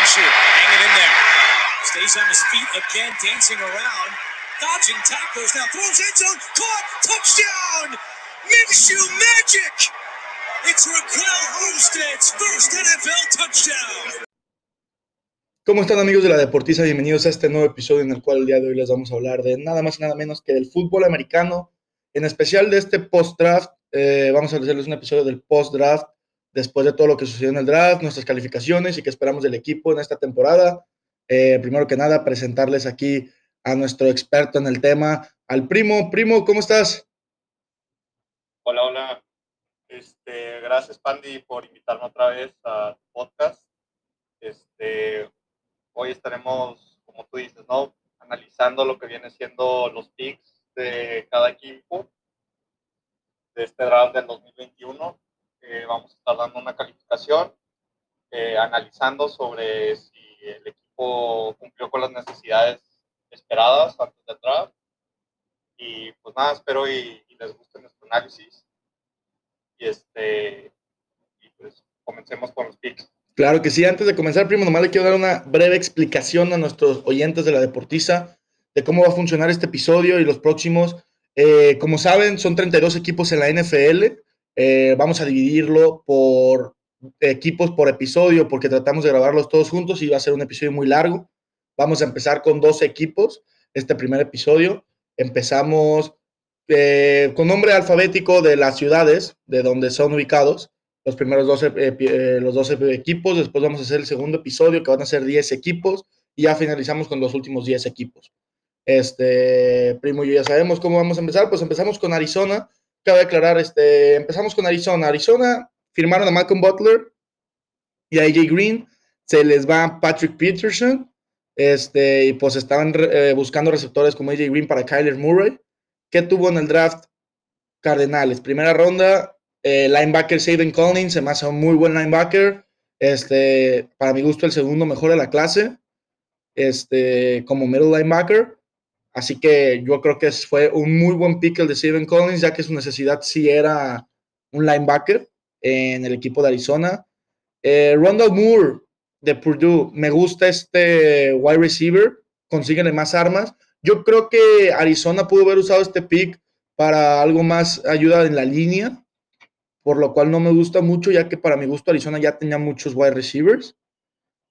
Hanging in there. Stays on his feet again, dancing around. Dodging tacklers now. Throws end zone. Caught. Touchdown. Minshew magic. It's Raquel Homestead's first NFL touchdown. ¿Cómo están amigos de la Deportiza? Bienvenidos a este nuevo episodio en el cual el día de hoy les vamos a hablar de nada más y nada menos que del fútbol americano, en especial de este post-draft. Eh, vamos a hacerles un episodio del post-draft después de todo lo que sucedió en el draft, nuestras calificaciones y qué esperamos del equipo en esta temporada. Eh, primero que nada, presentarles aquí a nuestro experto en el tema, al primo. Primo, ¿cómo estás? Hola, hola. Este, gracias, Pandy, por invitarme otra vez al podcast. Este, hoy estaremos, como tú dices, ¿no? Analizando lo que viene siendo los picks de cada equipo de este draft del 2021 eh, vamos a estar dando una calificación, eh, analizando sobre si el equipo cumplió con las necesidades esperadas antes del draft. Y pues nada, espero y, les guste nuestro análisis. Y este, y pues comencemos con los picks. Claro que sí, antes de comenzar, primo, nomás le quiero dar una breve explicación a nuestros oyentes de la Deportiza de cómo va a funcionar este episodio y los próximos. Eh, como saben, son 32 equipos en la NFL. Eh, vamos a dividirlo por equipos por episodio porque tratamos de grabarlos todos juntos y va a ser un episodio muy largo. Vamos a empezar con dos equipos, este primer episodio. Empezamos eh, con nombre alfabético de las ciudades de donde son ubicados los primeros 12, eh, los 12 equipos. Después vamos a hacer el segundo episodio que van a ser 10 equipos y ya finalizamos con los últimos 10 equipos. Este, primo yo ya sabemos cómo vamos a empezar. Pues empezamos con Arizona cabe aclarar, este, empezamos con Arizona. Arizona firmaron a Malcolm Butler y a AJ Green. Se les va Patrick Peterson. Este, y pues estaban eh, buscando receptores como AJ Green para Kyler Murray. ¿Qué tuvo en el draft? Cardenales. Primera ronda, eh, linebacker Saban Collins, se me hace un muy buen linebacker. Este, para mi gusto, el segundo mejor de la clase. Este, como middle linebacker. Así que yo creo que fue un muy buen pick el de Steven Collins, ya que su necesidad sí era un linebacker en el equipo de Arizona. Eh, Rondell Moore de Purdue, me gusta este wide receiver, consíguele más armas. Yo creo que Arizona pudo haber usado este pick para algo más ayuda en la línea, por lo cual no me gusta mucho, ya que para mi gusto Arizona ya tenía muchos wide receivers.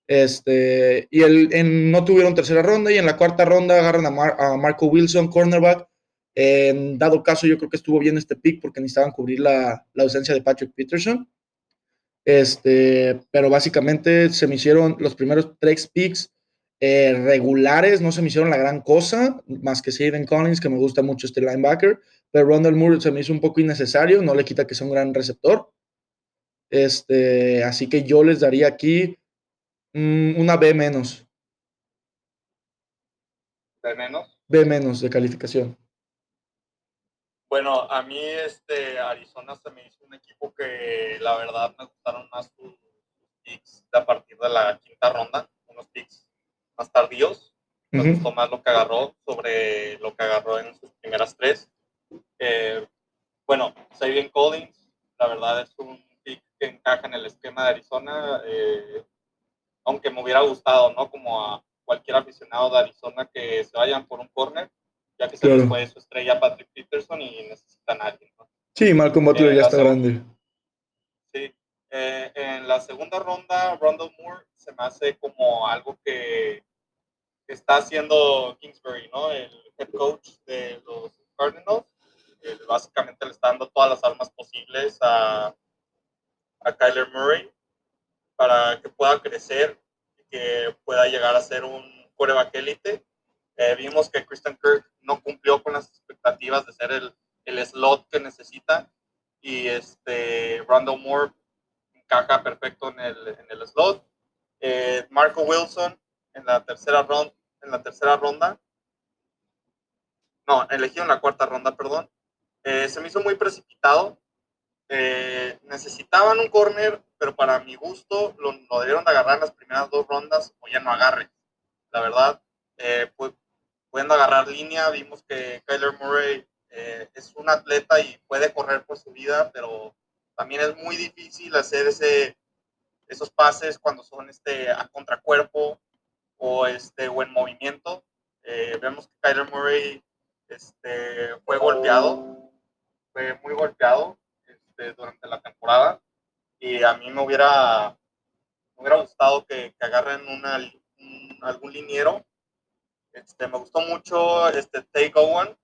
Este, y el, en, no tuvieron tercera ronda y en la cuarta ronda agarran a, Marco Wilson, cornerback. En dado caso, yo creo que estuvo bien este pick porque necesitaban cubrir la, la ausencia de Patrick Peterson. Este, pero básicamente se me hicieron los primeros tres picks eh, regulares, no se me hicieron la gran cosa, más que Steven Collins, que me gusta mucho este linebacker, pero Rondell Moore se me hizo un poco innecesario, no le quita que sea un gran receptor. Este, así que yo les daría aquí una B menos. ¿B menos? B menos de calificación. Bueno, a mí este Arizona se me hizo un equipo que la verdad me gustaron más sus picks a partir de la quinta ronda, unos picks más tardíos. Me gustó más lo que agarró sobre lo que agarró en sus primeras tres. Eh, bueno, Sabian Collins, la verdad es un pick que encaja en el esquema de Arizona. Eh, aunque me hubiera gustado, ¿no? Como a cualquier aficionado de Arizona que se vayan por un corner, ya que se les fue su estrella Patrick Peterson y necesitan a alguien, ¿no? Sí, Malcolm Butler ya está grande. Sí. Eh, en la segunda ronda, Rondell Moore se me hace como algo que, está haciendo Kingsbury, ¿no? El head coach de los Cardinals. básicamente le está dando todas las armas posibles a, a Kyler Murray para que pueda crecer y que pueda llegar a ser un coreback élite. Eh, vimos que Christian Kirk no cumplió con las expectativas de ser el, el slot que necesita y este Randall Moore encaja perfecto en el, en el slot. Eh, Marco Wilson en la tercera ronda, en la tercera ronda, no, elegido en la cuarta ronda, perdón. Eh, se me hizo muy precipitado. necesitaban un corner pero para mi gusto lo, lo, debieron de agarrar las primeras dos rondas o ya no agarre. La verdad, eh, agarrar línea, vimos que Kyler Murray eh, es un atleta y puede correr por su vida, pero también es muy difícil hacer ese, esos pases cuando son este, a contracuerpo o, este, o en movimiento. Eh, vemos que Kyler Murray este, fue golpeado, fue muy golpeado este, durante la temporada y a mí me hubiera, me hubiera gustado que, que agarren una, algún liniero. Este, me gustó mucho este Take Owen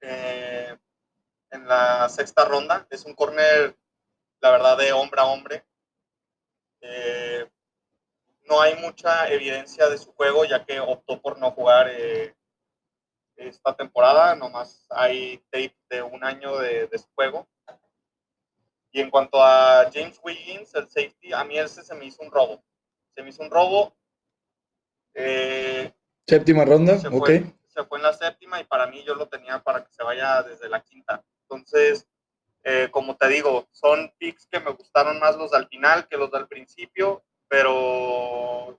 eh, en la sexta ronda. Es un corner, la verdad, de hombre a hombre. Eh, no hay mucha evidencia de su juego, ya que optó por no jugar eh, esta temporada. Nomás hay tape de un año de, de, su juego. Y en cuanto a James Wiggins, el safety, a mí ese se me hizo un robo. Se me hizo un robo. Eh, séptima ronda, se ok. Fue, se fue en la séptima y para mí yo lo tenía para que se vaya desde la quinta. Entonces, eh, como te digo, son picks que me gustaron más los del final que los del principio, pero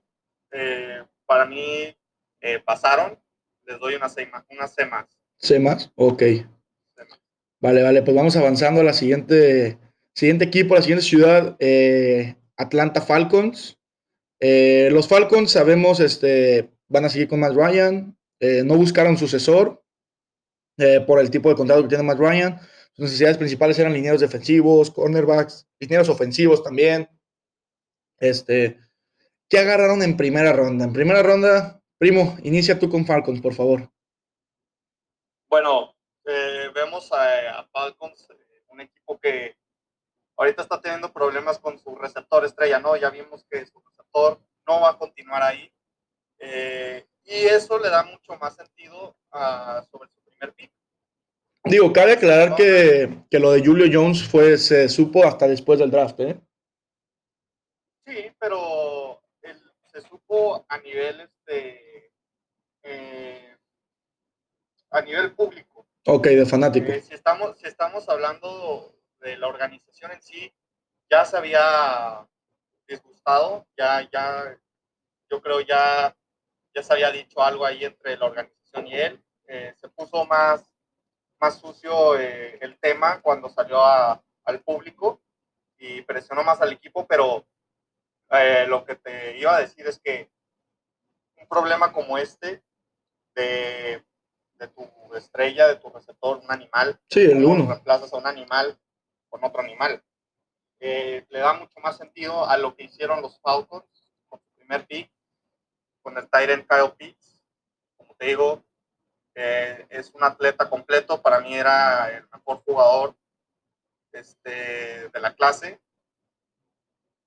eh, para mí eh, pasaron. Les doy una C más. Una C más. C más, ok. C más. Vale, vale, pues vamos avanzando a la siguiente, siguiente equipo, la siguiente ciudad, eh, Atlanta Falcons. Eh, los Falcons, sabemos, este, van a seguir con Matt Ryan. Eh, no buscaron sucesor por el tipo de contrato que tiene Matt Ryan. Sus necesidades principales eran linieros defensivos, cornerbacks, linieros ofensivos también. Este, ¿Qué agarraron en primera ronda? En primera ronda, primo, inicia tú con Falcons, por favor. Bueno, vemos a, Falcons, un equipo que ahorita está teniendo problemas con su receptor estrella, ¿no? Ya vimos que su receptor no va a continuar ahí. Eh, y eso le da mucho más sentido a, sobre su primer pick. Digo, cabe aclarar no, que, que, lo de Julio Jones fue, se supo hasta después del draft, ¿eh? Sí, pero el, se supo a nivel este, eh, a nivel público. Ok, de fanático. Eh, si, estamos, si estamos hablando de la organización en sí, ya se había disgustado, ya, ya, yo creo ya, ya se había dicho algo ahí entre la organización y él. Eh, se puso más, más sucio eh, el tema cuando salió a, al público y presionó más al equipo, pero eh, lo que te iba a decir es que un problema como este de, de tu estrella, de tu receptor, un animal, sí, el uno. reemplazas a un animal otro animal, eh, le da mucho más sentido a lo que hicieron los Falcons con su primer pick, con el Tyrant Kyle Pitts. Como te digo, eh, es un atleta completo, para mí era el mejor jugador este, de la clase,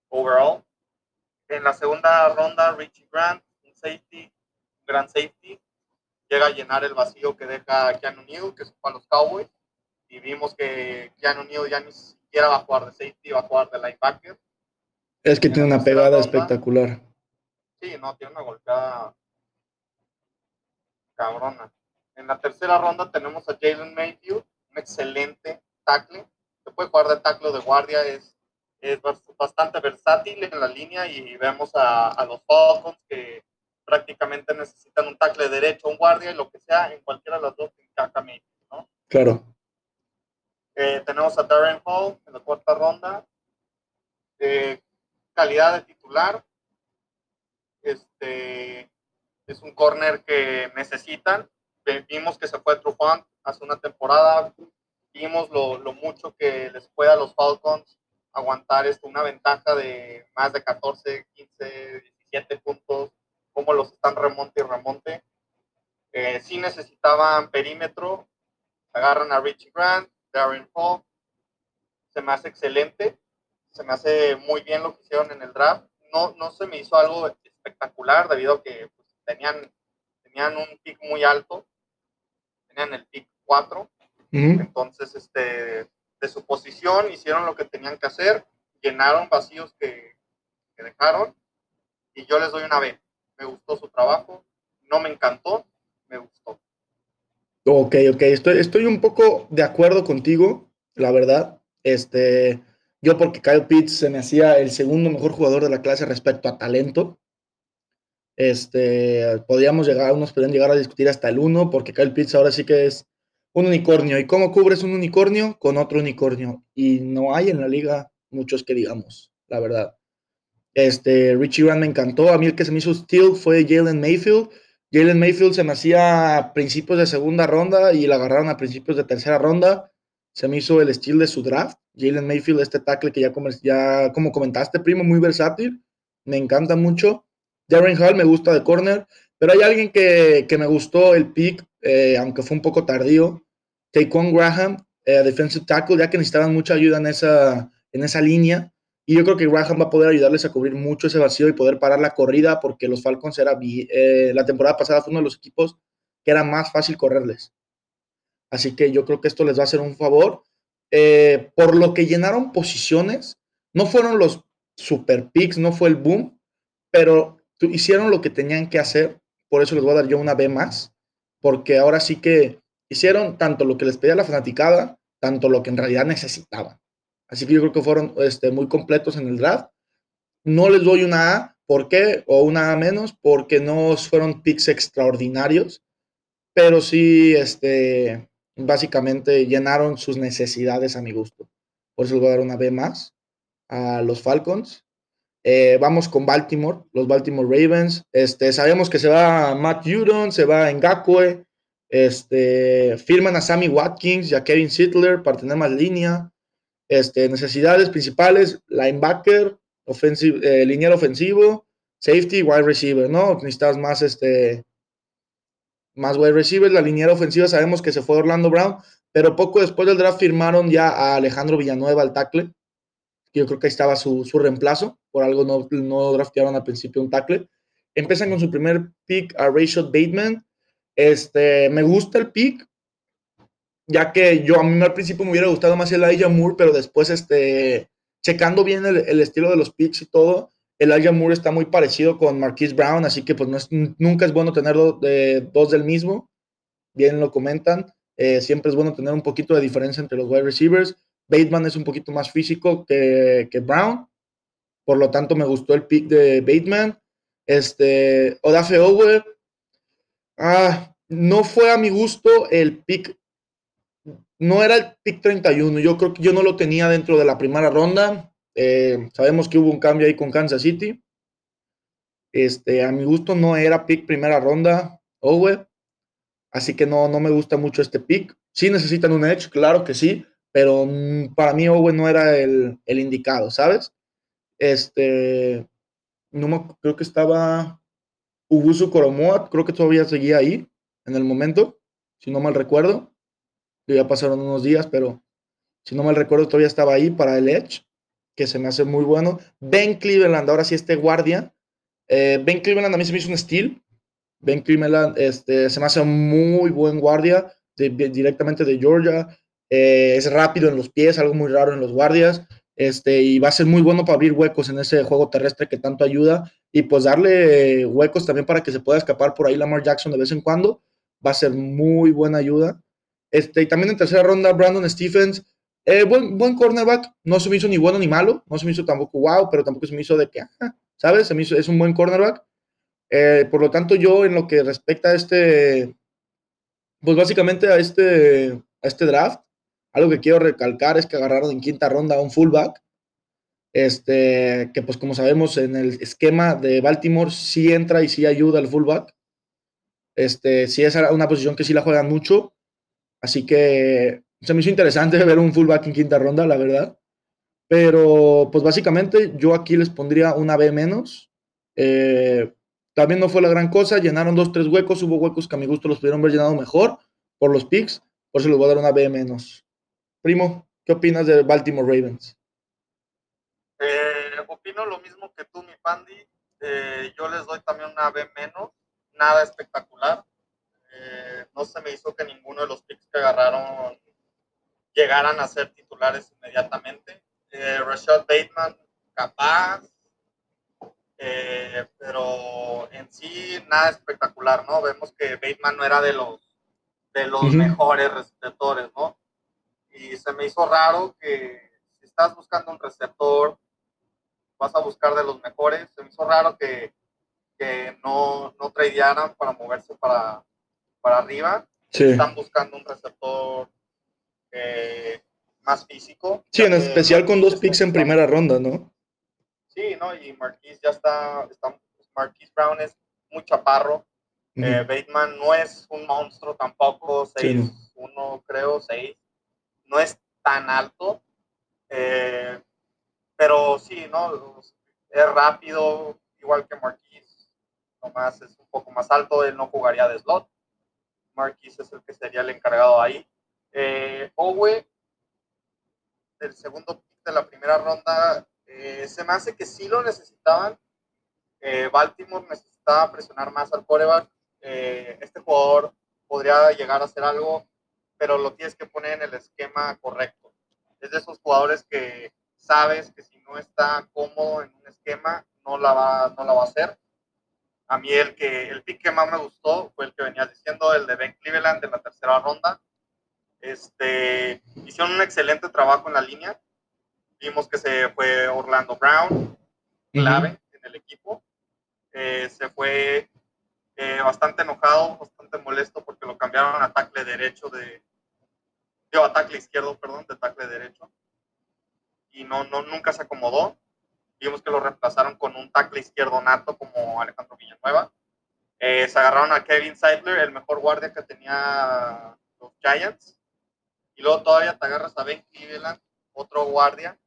overall. En la segunda ronda, Richie Grant, un safety, un gran safety, llega a llenar el vacío que deja Keanu Neal, que es para los Cowboys, y vimos que Keanu Neal ya ni siquiera va a jugar de safety, va a jugar de linebacker. Es que en tiene una pegada espectacular. Sí, no, tiene una golpeada cabrona. En la tercera ronda tenemos a Jalen Mayfield, un excelente tackle. Se puede jugar de tackle de guardia, es es bastante versátil en la línea y vemos a, a, los Falcons que prácticamente necesitan un tackle derecho, un guardia y lo que sea, en cualquiera de las dos encaja ¿no? Claro. Eh, tenemos a Darren Hall en la cuarta ronda. Eh, calidad de titular. Este es un corner que necesitan. Vimos que se fue Trufant hace una temporada. Vimos lo, lo mucho que les fue a los Falcons aguantar esto, una ventaja de más de 14, 15, 17 puntos, como los están remonte y remonte. Eh, sí necesitaban perímetro, agarran a Richie Grant, Darren Hall, se me hace excelente, se me hace muy bien lo que hicieron en el draft. No, no se me hizo algo espectacular debido a que pues, tenían, tenían un pick muy alto, tenían el pick 4, uh -huh. entonces este, de su posición, hicieron lo que tenían que hacer, llenaron vacíos que, que, dejaron y yo les doy una B. Me gustó su trabajo, no me encantó, me gustó. Ok, ok, estoy, estoy un poco de acuerdo contigo, la verdad. Este, yo porque Kyle Pitts se me hacía el segundo mejor jugador de la clase respecto a talento. Este, podríamos llegar, unos podrían llegar a discutir hasta el uno, porque Kyle Pitts ahora sí que es un unicornio. ¿Y cómo cubres un unicornio? Con otro unicornio. Y no hay en la liga muchos que digamos, la verdad. Este, Richie Grant me encantó. A mí el que se me hizo steal fue Jalen Mayfield. Jalen Mayfield se me hacía a principios de segunda ronda y la agarraron a principios de tercera ronda. Se me hizo el estilo de su draft. Jalen Mayfield, este tackle que ya, como, comentaste, primo, muy versátil. Me encanta mucho. Darren Hall me gusta de corner. Pero hay alguien que, me gustó el pick, eh, aunque fue un poco tardío. Taquan Graham, eh, defensive tackle, ya que necesitaban mucha ayuda en esa, en esa línea. Y yo creo que Graham va a poder ayudarles a cubrir mucho ese vacío y poder parar la corrida, porque los Falcons era eh, la temporada pasada fue uno de los equipos que era más fácil correrles. Así que yo creo que esto les va a hacer un favor. Eh, por lo que llenaron posiciones, no fueron los super picks, no fue el boom, pero hicieron lo que tenían que hacer. Por eso les voy a dar yo una B más, porque ahora sí que hicieron tanto lo que les pedía la fanaticada, tanto lo que en realidad necesitaban. Así que yo creo que fueron este, muy completos en el draft. No les doy una A, ¿por qué? O una A menos, porque no fueron picks extraordinarios, pero sí, este, básicamente llenaron sus necesidades a mi gusto. Por eso les voy a dar una B más a los Falcons. Eh, vamos con Baltimore, los Baltimore Ravens. Este, sabemos que se va Matt Judon, se va Ngakwe, este, firman a Sammy Watkins y a Kevin Sittler para tener más línea. Este, necesidades principales, linebacker, ofensivo, eh, lineal ofensivo, safety, wide receiver, ¿no? Necesitas más, este, más wide receiver. La línea ofensiva sabemos que se fue Orlando Brown, pero poco después del draft firmaron ya a Alejandro Villanueva al tackle. Yo creo que ahí estaba su, reemplazo, por algo no, no draftearon al principio un tackle. Empiezan con su primer pick a Rashad Bateman. Este, me gusta el pick, ya que yo a mí al principio me hubiera gustado más el Elijah Moore, pero después, este, checando bien el, estilo de los picks y todo, el Elijah Moore está muy parecido con Marquise Brown, así que pues nunca es bueno tener dos del mismo, bien lo comentan, eh, siempre es bueno tener un poquito de diferencia entre los wide receivers, Bateman es un poquito más físico que, que Brown, por lo tanto me gustó el pick de Bateman, este, Odafe Owe, ah, no fue a mi gusto el pick no era el pick 31. Yo creo que yo no lo tenía dentro de la primera ronda. Eh, sabemos que hubo un cambio ahí con Kansas City. Este, a mi gusto no era pick primera ronda, Owe. Así que no, no me gusta mucho este pick. Sí necesitan un edge, claro que sí, pero mm, para mí Owe no era el, indicado, ¿sabes? Este, no me, creo que estaba Ubusu Koromoa, creo que todavía seguía ahí en el momento, si no mal recuerdo ya pasaron unos días, pero si no mal recuerdo, todavía estaba ahí para el Edge, que se me hace muy bueno. Ben Cleveland, ahora sí este guardia. Eh, ben Cleveland a mí se me hizo un steal. Ben Cleveland este, se me hace muy buen guardia, directamente de Georgia. Eh, es rápido en los pies, algo muy raro en los guardias. Este, y va a ser muy bueno para abrir huecos en ese juego terrestre que tanto ayuda y pues darle huecos también para que se pueda escapar por ahí Lamar Jackson de vez en cuando. Va a ser muy buena ayuda. Este, y también en tercera ronda, Brandon Stephens, eh, buen, cornerback, no se me hizo ni bueno ni malo, no se me hizo tampoco wow, pero tampoco se me hizo de que, ¿sabes? Se me hizo, es un buen cornerback. Eh, por lo tanto, yo en lo que respecta a este, pues básicamente a este, a este draft, algo que quiero recalcar es que agarraron en quinta ronda a un fullback, este, que pues como sabemos en el esquema de Baltimore sí entra y sí ayuda al fullback. Este, sí es una posición que sí la juegan mucho. Así que se me hizo interesante ver un fullback en quinta ronda, la verdad. Pero, pues básicamente yo aquí les pondría una B menos. Eh, también no fue la gran cosa, llenaron dos, tres huecos, hubo huecos que a mi gusto los pudieron haber llenado mejor por los picks, por eso les voy a dar una B menos. Primo, ¿qué opinas de Baltimore Ravens? Eh, opino lo mismo que tú, mi Pandi. Eh, yo les doy también una B menos, nada espectacular. Eh, no se me hizo que ninguno de los picks que agarraron llegaran a ser titulares inmediatamente. Eh, Rashad Bateman, capaz, eh, pero en sí nada espectacular, ¿no? Vemos que Bateman no era de los, de los mejores receptores, ¿no? Y se me hizo raro que si estás buscando un receptor, vas a buscar de los mejores. Se me hizo raro que, que no, no tradearan para moverse para, para arriba. Están buscando un receptor eh, más físico. Sí, en especial con dos picks en primera ronda, ¿no? Sí, ¿no? Y Marquise ya está, está Marquise Brown es muy chaparro. Eh, Bateman no es un monstruo tampoco, 6, 1 creo, 6. No es tan alto. Eh, pero sí, ¿no? Es rápido, igual que Marquise. Nomás es un poco más alto, él no jugaría de slot. Marquise es el que sería el encargado ahí. Eh, Owe, el segundo pick de la primera ronda, eh, se me hace que sí lo necesitaban. Eh, Baltimore necesitaba presionar más al coreback. Este jugador podría llegar a hacer algo, pero lo tienes que poner en el esquema correcto. Es de esos jugadores que sabes que si no está cómodo en un esquema, no la va, no la va a hacer. A mí el, que, el pick que más me gustó fue el que venía diciendo, el de Ben Cleveland en la tercera ronda. Este, hicieron un excelente trabajo en la línea. Vimos que se fue Orlando Brown, clave en el equipo. Eh, se fue eh, bastante enojado, bastante molesto porque lo cambiaron a tackle derecho de, yo a tackle izquierdo, perdón, de tackle derecho. Y no, no, nunca se acomodó. Vimos que lo reemplazaron con un tackle izquierdo nato como Alejandro Villanueva. Eh, se agarraron a Kevin Seidler, el mejor guardia que tenía los Giants. Y luego todavía te agarras a Ben Cleveland, otro guardia.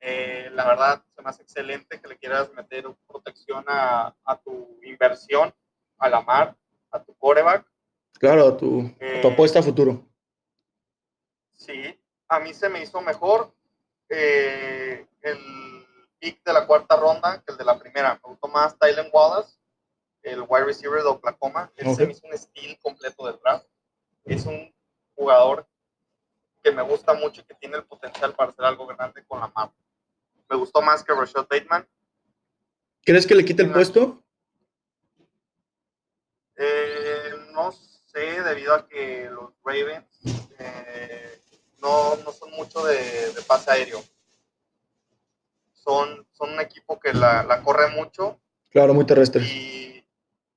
Eh, la verdad, se me hace excelente que le quieras meter protección a, tu inversión, a la mar, a tu coreback. Claro, a tu, eh, apuesta a futuro. Sí, a mí se me hizo mejor eh, el pick de la cuarta ronda que el de la primera. Me gustó más Tylen Wallace, el wide receiver de Oklahoma. Él se me hizo un estilo completo del draft. Es un jugador que me gusta mucho y que tiene el potencial para hacer algo grande con la mano. Me gustó más que Rashad Bateman. ¿Crees que le quite el puesto? Eh, no sé, debido a que los Ravens eh, no, no, son mucho de, de, pase aéreo. Son, son un equipo que la, la corre mucho. Claro, muy terrestre. Y,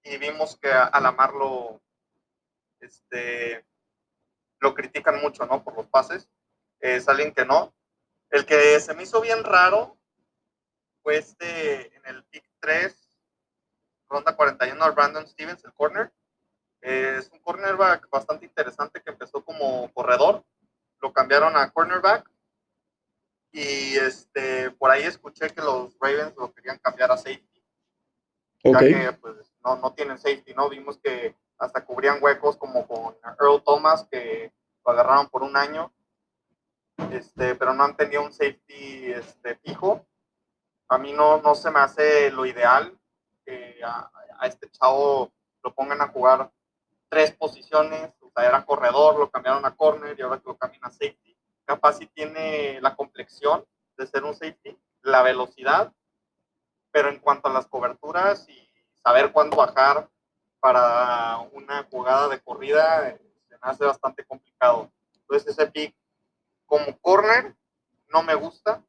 y vimos que Alamarlo este, lo critican mucho, ¿no? Por los pases. Es alguien que no. El que se me hizo bien raro fue este en el pick 3, ronda 41, al Brandon Stevens, el corner. Es un cornerback bastante interesante que empezó como corredor. Lo cambiaron a cornerback. Y este, por ahí escuché que los Ravens lo querían cambiar a safety. Okay. Ya que pues, no, no tienen safety, ¿no? Vimos que hasta cubrían huecos como con Earl Thomas, que lo agarraron por un año, este, pero no han tenido un safety este, fijo. A mí no, no se me hace lo ideal que a, este chavo lo pongan a jugar tres posiciones, o sea, era corredor, lo cambiaron a corner y ahora que lo cambian a safety. Capaz si tiene la complexión de ser un safety, la velocidad, pero en cuanto a las coberturas y saber cuándo bajar para una jugada de corrida, se me hace bastante complicado. Entonces ese pick como corner no me gusta,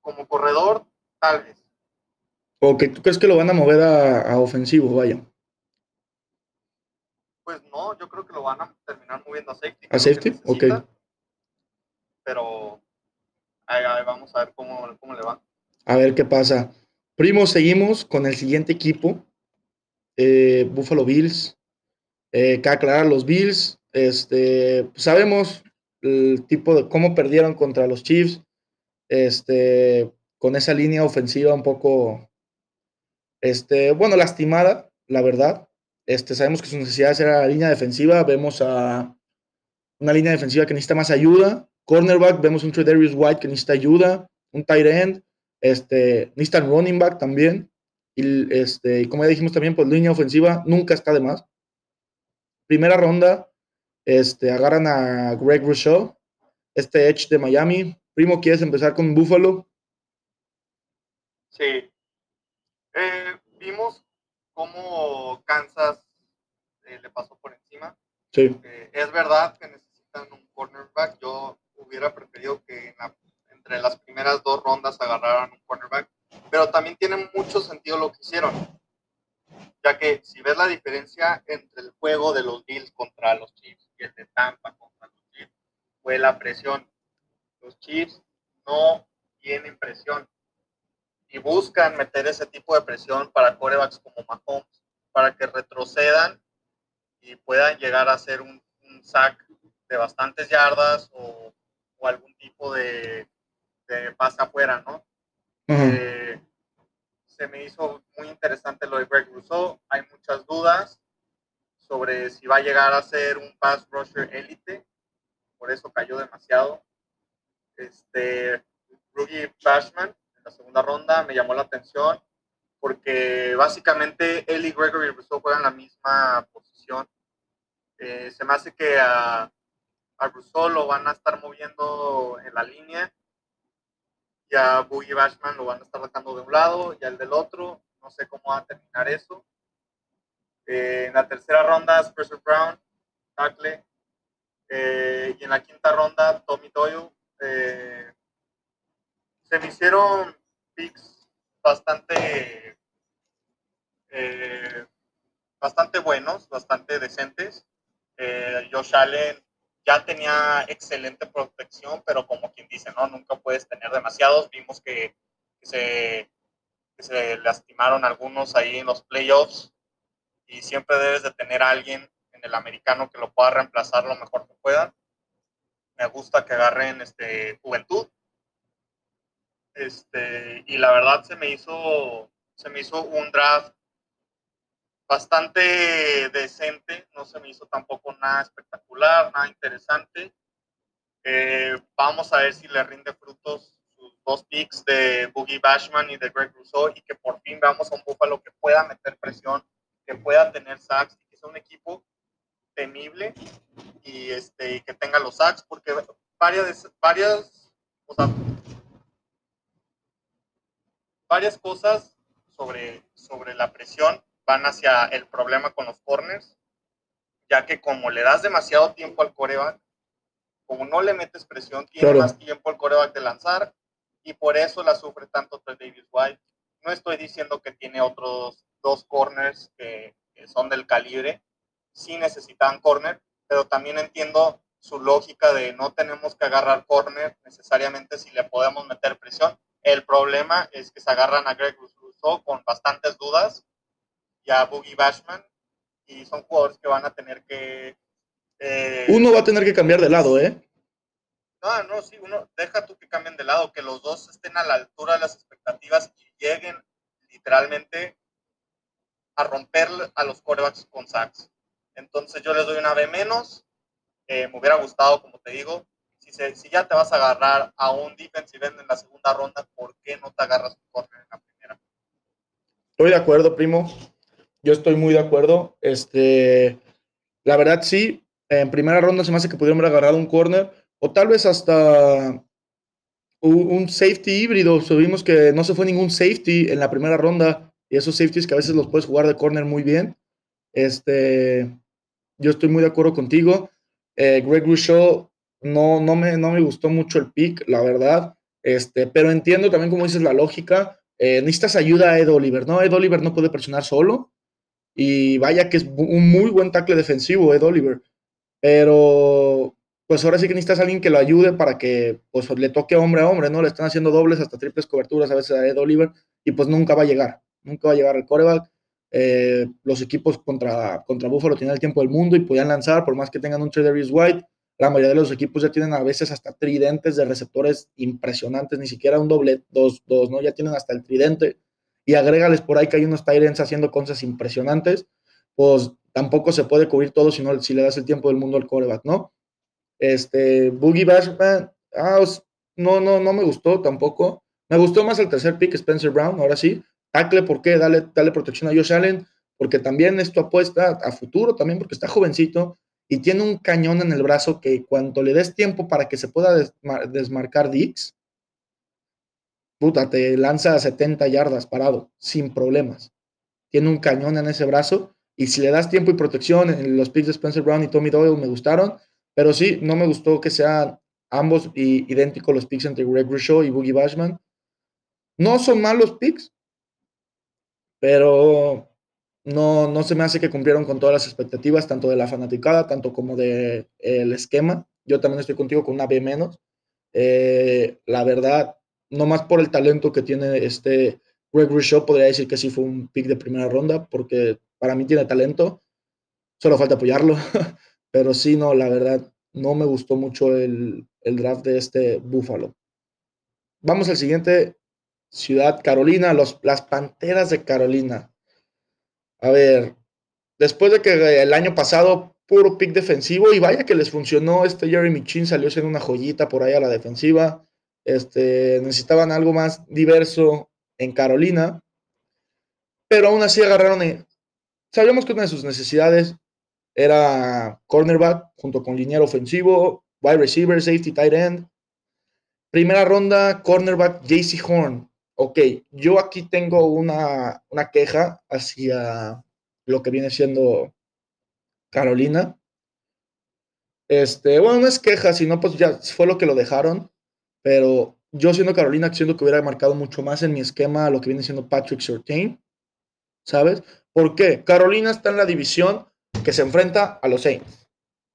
como corredor tal vez. Ok, ¿tú crees que lo van a mover a, ofensivo, vaya? Pues no, yo creo que lo van a terminar moviendo a safety. ¿A safety? Ok. Pero vamos a ver cómo, cómo le va. A ver qué pasa. Primo, seguimos con el siguiente equipo. Eh, Buffalo Bills. Eh, que aclarar, los Bills, este, sabemos el tipo de cómo perdieron contra los Chiefs, este, con esa línea ofensiva un poco, este, bueno, lastimada, la verdad. Este, sabemos que su necesidad era la línea defensiva, vemos a una línea defensiva que necesita más ayuda, cornerback, vemos un Darius White que necesita ayuda, un tight end, este, necesitan running back también. Y, este, como ya dijimos también, pues línea ofensiva nunca está de más. Primera ronda, este, agarran a Greg Rousseau, este Edge de Miami. Primo, ¿quieres empezar con Buffalo? Sí. Eh, vimos cómo Kansas eh, le pasó por encima. Sí. Eh, es verdad que necesitan un cornerback. Yo hubiera preferido que entre las primeras dos rondas agarraran un cornerback pero también tiene mucho sentido lo que hicieron, ya que si ves la diferencia entre el juego de los Bills contra los Chiefs y el de Tampa contra los Chiefs, fue la presión. Los Chiefs no tienen presión. y buscan meter ese tipo de presión para corebacks como Mahomes, para que retrocedan y puedan llegar a hacer un, sack de bastantes yardas o, algún tipo de, de, pase afuera, ¿no? Eh, se me hizo muy interesante lo de Greg Rousseau. Hay muchas dudas sobre si va a llegar a ser un pass rusher élite. Por eso cayó demasiado. Este, Rudy Bashman en la segunda ronda me llamó la atención porque básicamente él y Gregory Rousseau juegan la misma posición. Eh, se me hace que a, a Rousseau lo van a estar moviendo en la línea y a Boogie Bashman lo van a estar sacando de un lado y al del otro. No sé cómo va a terminar eso. Eh, en la tercera ronda, Spencer Brown, tackle. Eh, y en la quinta ronda, Tommy Doyle. Eh, se me hicieron picks bastante, bastante buenos, bastante decentes. Josh Allen ya tenía excelente protección, pero como quien dice, no, nunca puedes tener demasiados. Vimos que, se, que se lastimaron algunos ahí en los playoffs y siempre debes de tener a alguien en el americano que lo pueda reemplazar lo mejor que pueda. Me gusta que agarren este, juventud. Este, y la verdad se me hizo, se me hizo un draft bastante decente, no se me hizo tampoco nada espectacular, nada interesante. Eh, vamos a ver si le rinde frutos sus dos picks de Boogie Bashman y de Greg Rousseau y que por fin veamos a un Búfalo que pueda meter presión que pueda tener sacks y que sea un equipo temible y, este, que tenga los sacks, porque varias, varias, varias cosas sobre, sobre la presión van hacia el problema con los corners, ya que como le das demasiado tiempo al coreback, como no le metes presión, tiene más tiempo el coreback de lanzar y por eso la sufre tanto Trey Davis White. No estoy diciendo que tiene otros dos corners que, son del calibre, sí necesitan corner, pero también entiendo su lógica de no tenemos que agarrar corner necesariamente si le podemos meter presión. El problema es que se agarran a Greg Rousseau con bastantes dudas y a Boogie Bashman y son jugadores que van a tener que... Eh, uno va a tener que cambiar de lado, ¿eh? No, no, sí, uno, deja tú que cambien de lado, que los dos estén a la altura de las expectativas y lleguen literalmente a romper a los corebacks con sacks. Entonces yo les doy una B menos. me hubiera gustado, como te digo, si, si ya te vas a agarrar a un defensive end en la segunda ronda, ¿por qué no te agarras un corner en la primera? Estoy de acuerdo, primo. Yo estoy muy de acuerdo. Este, la verdad, sí. En primera ronda se me hace que pudieron haber agarrado un corner o tal vez hasta un safety híbrido. Subimos que no se fue ningún safety en la primera ronda y esos safeties que a veces los puedes jugar de corner muy bien. Este, yo estoy muy de acuerdo contigo. Eh, Greg Rousseau no, no, me, no me gustó mucho el pick, la verdad. Este, pero entiendo también, como dices, la lógica. Eh, necesitas ayuda a Ed Oliver, ¿no? Ed Oliver no puede presionar solo. Y vaya que es un muy buen tackle defensivo, Ed Oliver. Pero, pues ahora sí que necesitas alguien que lo ayude para que pues, le toque hombre a hombre, ¿no? Le están haciendo dobles hasta triples coberturas a veces a Ed Oliver y pues nunca va a llegar nunca va a llegar el coreback. Eh, los equipos contra, contra Buffalo tienen el tiempo del mundo y podían lanzar, por más que tengan un Darius White. La mayoría de los equipos ya tienen a veces hasta tridentes de receptores impresionantes, ni siquiera un doble, dos, dos, ¿no? Ya tienen hasta el tridente. Y agrégales por ahí que hay unos Tyrants haciendo cosas impresionantes, pues tampoco se puede cubrir todo si, no, si le das el tiempo del mundo al coreback, ¿no? Este, Boogie Bashman, ah, no, no, no me gustó tampoco. Me gustó más el tercer pick, Spencer Brown, ahora sí, Tackle, ¿por qué? Dale, protección a Josh Allen, porque también esto apuesta a futuro, también porque está jovencito y tiene un cañón en el brazo que cuando le des tiempo para que se pueda desmarcar Dix, puta, te lanza a 70 yardas parado, sin problemas. Tiene un cañón en ese brazo y si le das tiempo y protección, los picks de Spencer Brown y Tommy Doyle me gustaron, pero sí, no me gustó que sean ambos idénticos los picks entre Greg Rousseau y Boogie Bashman. No son malos picks, pero no, no se me hace que cumplieron con todas las expectativas, tanto de la fanaticada, tanto como del el esquema. Yo también estoy contigo con una B menos. Eh, la verdad, no más por el talento que tiene este Gregory Shaw, podría decir que sí fue un pick de primera ronda, porque para mí tiene talento, solo falta apoyarlo, pero sí, no, la verdad, no me gustó mucho el, el draft de este Buffalo. Vamos al siguiente, Ciudad Carolina, los, las Panteras de Carolina. A ver, después de que el año pasado puro pick defensivo y vaya que les funcionó, este Jeremy Chin salió siendo una joyita por ahí a la defensiva. Este, necesitaban algo más diverso en Carolina, pero aún así agarraron. sabíamos que una de sus necesidades era cornerback junto con liniero ofensivo, wide receiver, safety, tight end. Primera ronda, cornerback JC Horn. Ok, yo aquí tengo una, una queja hacia lo que viene siendo Carolina. Este, bueno, no es queja, sino pues ya fue lo que lo dejaron. Pero yo siendo Carolina, siento que hubiera marcado mucho más en mi esquema lo que viene siendo Patrick Surtain. ¿Sabes? ¿Por qué? Carolina está en la división que se enfrenta a los Saints,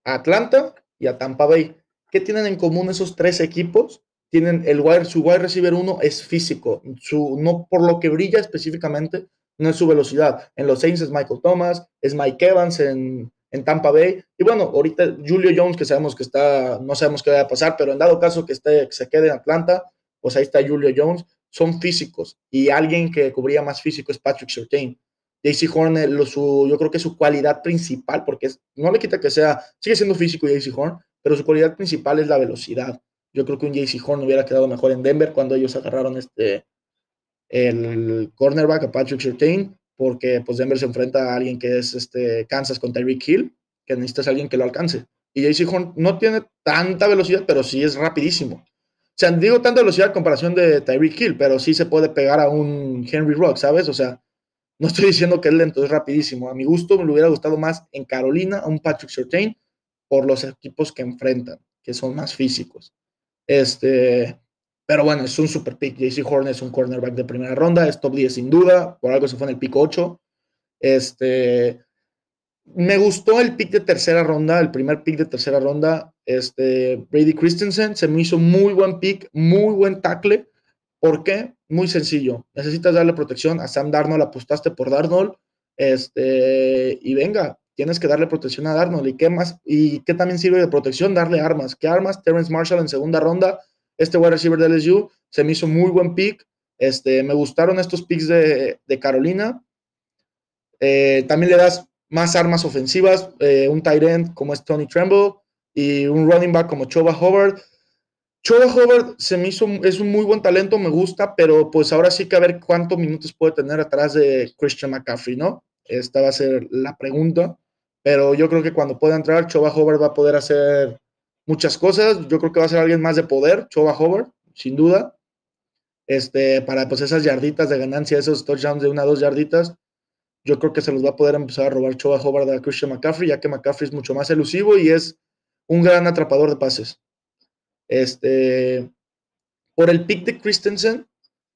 a Atlanta y a Tampa Bay. ¿Qué tienen en común esos tres equipos? Tienen el wide, su wide receiver uno es físico, su, no por lo que brilla específicamente, no es su velocidad. En los Saints es Michael Thomas, es Mike Evans en, en Tampa Bay. Y bueno, ahorita Julio Jones, que sabemos que está, no sabemos qué va a pasar, pero en dado caso que, esté, que se quede en Atlanta, pues ahí está Julio Jones. Son físicos y alguien que cubría más físico es Patrick Surtain. JC Horn, eh, lo, su, yo creo que su cualidad principal, porque no le quita que sea, sigue siendo físico JC Horn, pero su cualidad principal es la velocidad. Yo creo que un JC Horn hubiera quedado mejor en Denver cuando ellos agarraron este, el cornerback a Patrick Surtain, porque pues Denver se enfrenta a alguien que es este Kansas con Tyreek Hill, que necesitas a alguien que lo alcance. Y JC Horn no tiene tanta velocidad, pero sí es rapidísimo. O sea, digo tanta velocidad en comparación de Tyreek Hill, pero sí se puede pegar a un Henry Rock, ¿sabes? O sea, no estoy diciendo que es lento, es rapidísimo. A mi gusto me hubiera gustado más en Carolina a un Patrick Surtain por los equipos que enfrentan, que son más físicos. Este, pero bueno, es un super pick. JC Horn es un cornerback de primera ronda, es top 10 sin duda, por algo se fue en el pick 8. Este, me gustó el pick de tercera ronda, el primer pick de tercera ronda. Este, Brady Christensen se me hizo muy buen pick, muy buen tackle. ¿Por qué? Muy sencillo. Necesitas darle protección a Sam Darnold, apostaste por Darnold, este, y venga, tienes que darle protección a Darnold. ¿Y qué más? ¿Y qué también sirve de protección? Darle armas. ¿Qué armas? Terrence Marshall en segunda ronda, este wide receiver de LSU, se me hizo muy buen pick. Este, me gustaron estos picks de, Carolina. Eh, también le das más armas ofensivas, eh, un tight end como es Tony Tremble y un running back como Choba Howard. Choba Howard se me hizo, es un muy buen talento, me gusta, pero pues ahora sí que a ver cuántos minutos puede tener atrás de Christian McCaffrey, ¿no? Esta va a ser la pregunta, pero yo creo que cuando pueda entrar, Choba Howard va a poder hacer muchas cosas. Yo creo que va a ser alguien más de poder, Choba Howard, sin duda. Este, para pues esas yarditas de ganancia, esos touchdowns de una o dos yarditas, yo creo que se los va a poder empezar a robar Choba Howard a Christian McCaffrey, ya que McCaffrey es mucho más elusivo y es un gran atrapador de pases. Este, por el pick de Christensen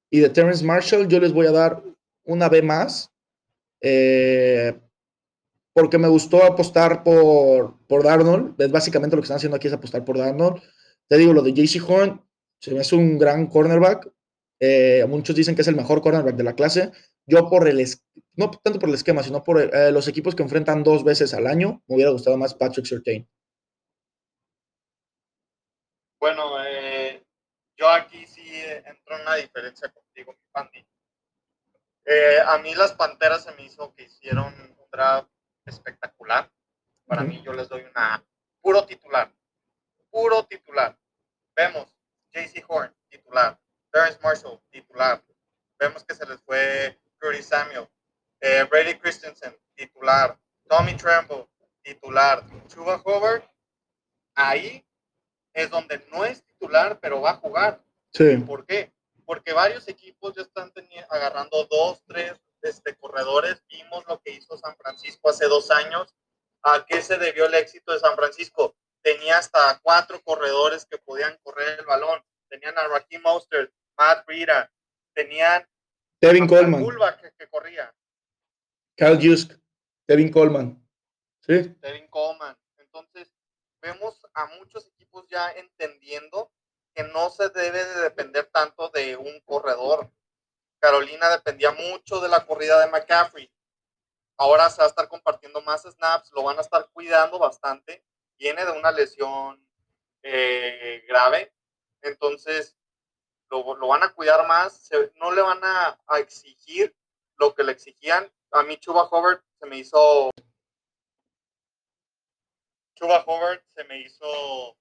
y de Terrence Marshall, yo les voy a dar una B más. Eh, porque me gustó apostar por, por Darnold. Es básicamente lo que están haciendo aquí es apostar por Darnold. Te digo, lo de JC Horn se me hace un gran cornerback. Eh, muchos dicen que es el mejor cornerback de la clase. Yo por el, no tanto por el esquema, sino por eh, los equipos que enfrentan dos veces al año, me hubiera gustado más Patrick Surtain. Bueno, eh, yo aquí sí entro en una diferencia contigo, Eh, a mí las Panteras se me hizo que hicieron un draft espectacular. Para mí yo les doy una puro titular, puro titular. Vemos JC Horn, titular. Terrence Marshall, titular. Vemos que se les fue Curry Samuel. Eh, Brady Christensen, titular. Tommy Tremble, titular. Chuba Howard, ahí es donde no es titular, pero va a jugar. Sí. ¿Por qué? Porque varios equipos ya están agarrando dos, tres este, corredores. Vimos lo que hizo San Francisco hace dos años. ¿A qué se debió el éxito de San Francisco? Tenía hasta cuatro corredores que podían correr el balón. Tenían a Raheem Mostert, Matt Breida, tenían Devin Coleman. Que, que, corría. Kyle Jusk, Devin Coleman. Sí. Coleman. Entonces, vemos a muchos equipos ya entendiendo que que no se debe de depender tanto de un corredor. Carolina dependía mucho de la corrida de McCaffrey. Ahora se va a estar compartiendo más snaps, lo van a estar cuidando bastante. Viene de una lesión eh, grave, entonces lo, van a cuidar más, no le van a, exigir lo que le exigían. A mí Chuba Howard se me hizo... Chuba Howard se me hizo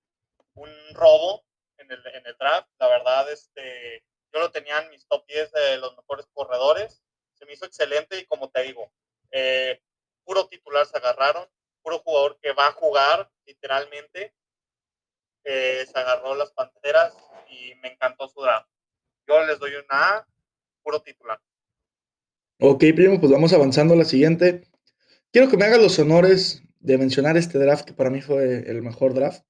un robo en el, en el draft. La verdad, este, yo lo tenía en mis top 10 de los mejores corredores. Se me hizo excelente y como te digo, eh, puro titular se agarraron, puro jugador que va a jugar literalmente. Eh, se agarró las panteras y me encantó su draft. Yo les doy una A, puro titular. Ok, primo, pues vamos avanzando a la siguiente. Quiero que me hagas los honores de mencionar este draft que para mí fue el mejor draft.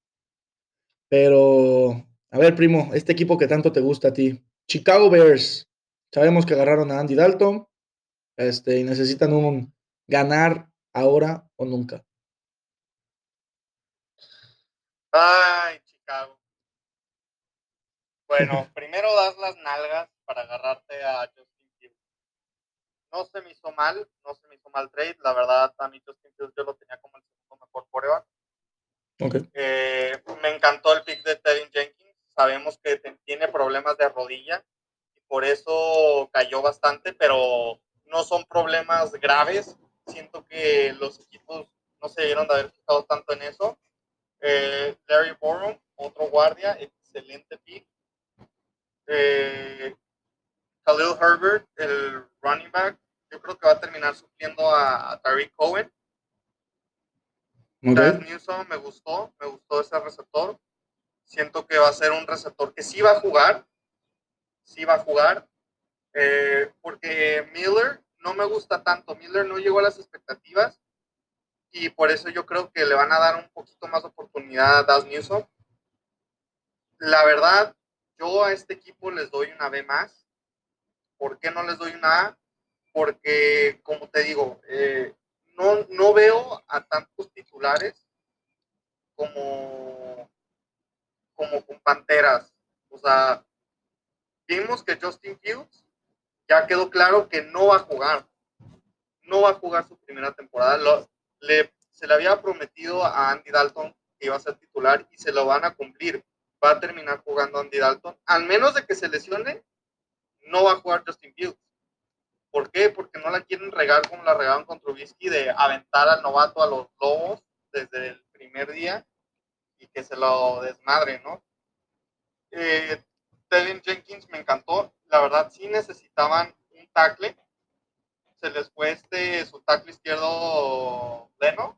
Pero, a ver, primo, este equipo que tanto te gusta a ti, Chicago Bears. Sabemos que agarraron a Andy Dalton este, y necesitan un ganar ahora o nunca. Ay, Chicago. Bueno, primero das las nalgas para agarrarte a Justin Fields. No se me hizo mal, no se me hizo mal trade. La verdad, a mí Justin Fields yo lo tenía como el segundo mejor coreback. Okay. Eh, me encantó el pick de Tevin Jenkins. Sabemos que tiene problemas de rodilla y por eso cayó bastante, pero no son problemas graves. Siento que los equipos no se dieron de haber fijado tanto en eso. Eh, Larry Borum, otro guardia, excelente pick. Eh, Khalil Herbert, el running back, yo creo que va a terminar supliendo a, a Tariq Cohen. Okay. Newsom me gustó, me gustó ese receptor. Siento que va a ser un receptor que sí va a jugar, sí va a jugar, eh, porque Miller no me gusta tanto. Miller no llegó a las expectativas y por eso yo creo que le van a dar un poquito más oportunidad a Das Newsom. La verdad, yo a este equipo les doy una B más. ¿Por qué no les doy una A? Porque, como te digo, eh, no, no veo a tantos titulares como, como con Panteras. O sea, vimos que Justin Fields ya quedó claro que no va a jugar. No va a jugar su primera temporada. Le, se le había prometido a Andy Dalton que iba a ser titular y se lo van a cumplir. Va a terminar jugando Andy Dalton. Al menos de que se lesione, no va a jugar Justin Fields. ¿Por qué? Porque no la quieren regar como la regaron con Trubisky de aventar al novato a los lobos desde el primer día y que se lo desmadre, ¿no? Eh, Tevin Jenkins me encantó. La verdad, sí necesitaban un tackle. Se les fue este, su tackle izquierdo, Leno.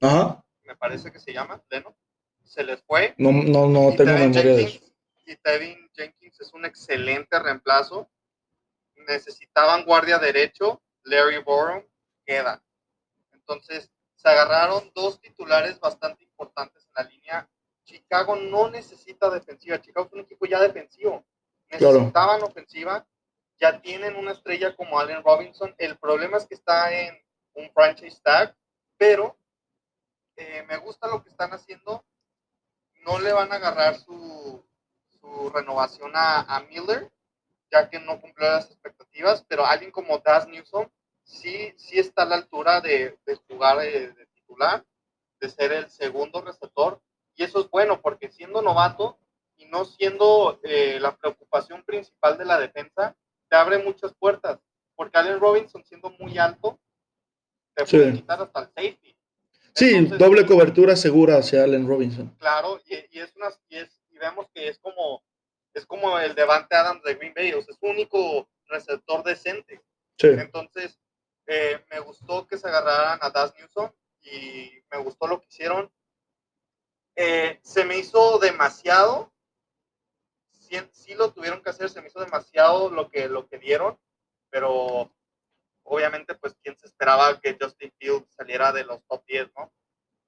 Ajá. Me parece que se llama, Leno. Se les fue. No, no, no Y tengo Tevin memoria de eso. Y Tevin Jenkins es un excelente reemplazo. Necesitaban guardia derecho, Larry Borum queda. Entonces, se agarraron dos titulares bastante importantes en la línea. Chicago no necesita defensiva. Chicago es un equipo ya defensivo. Claro. Necesitaban ofensiva. Ya tienen una estrella como Allen Robinson. El problema es que está en un franchise tag, pero eh, me gusta lo que están haciendo. No le van a agarrar su, su renovación a, a Miller, ya que no cumplió las expectativas, pero alguien como Das Newsom sí, sí está a la altura de, de jugar de, de titular, de ser el segundo receptor, y eso es bueno, porque siendo novato y no siendo eh, la preocupación principal de la defensa, te abre muchas puertas, porque Allen Robinson siendo muy alto, te Sí. puede quitar hasta el safety. Sí, Entonces, doble cobertura segura hacia Allen Robinson. Claro, y, y es una, y, es, y vemos que es como, es como el Devante Adams de Green Bay, o sea, es su único receptor decente. Sí. Entonces, eh, me gustó que se agarraran a Das Newsom y me gustó lo que hicieron. Eh, se me hizo demasiado, sí, lo tuvieron que hacer, se me hizo demasiado lo que, lo que dieron, pero obviamente, pues, ¿quién se esperaba que Justin Fields saliera de los top 10, no?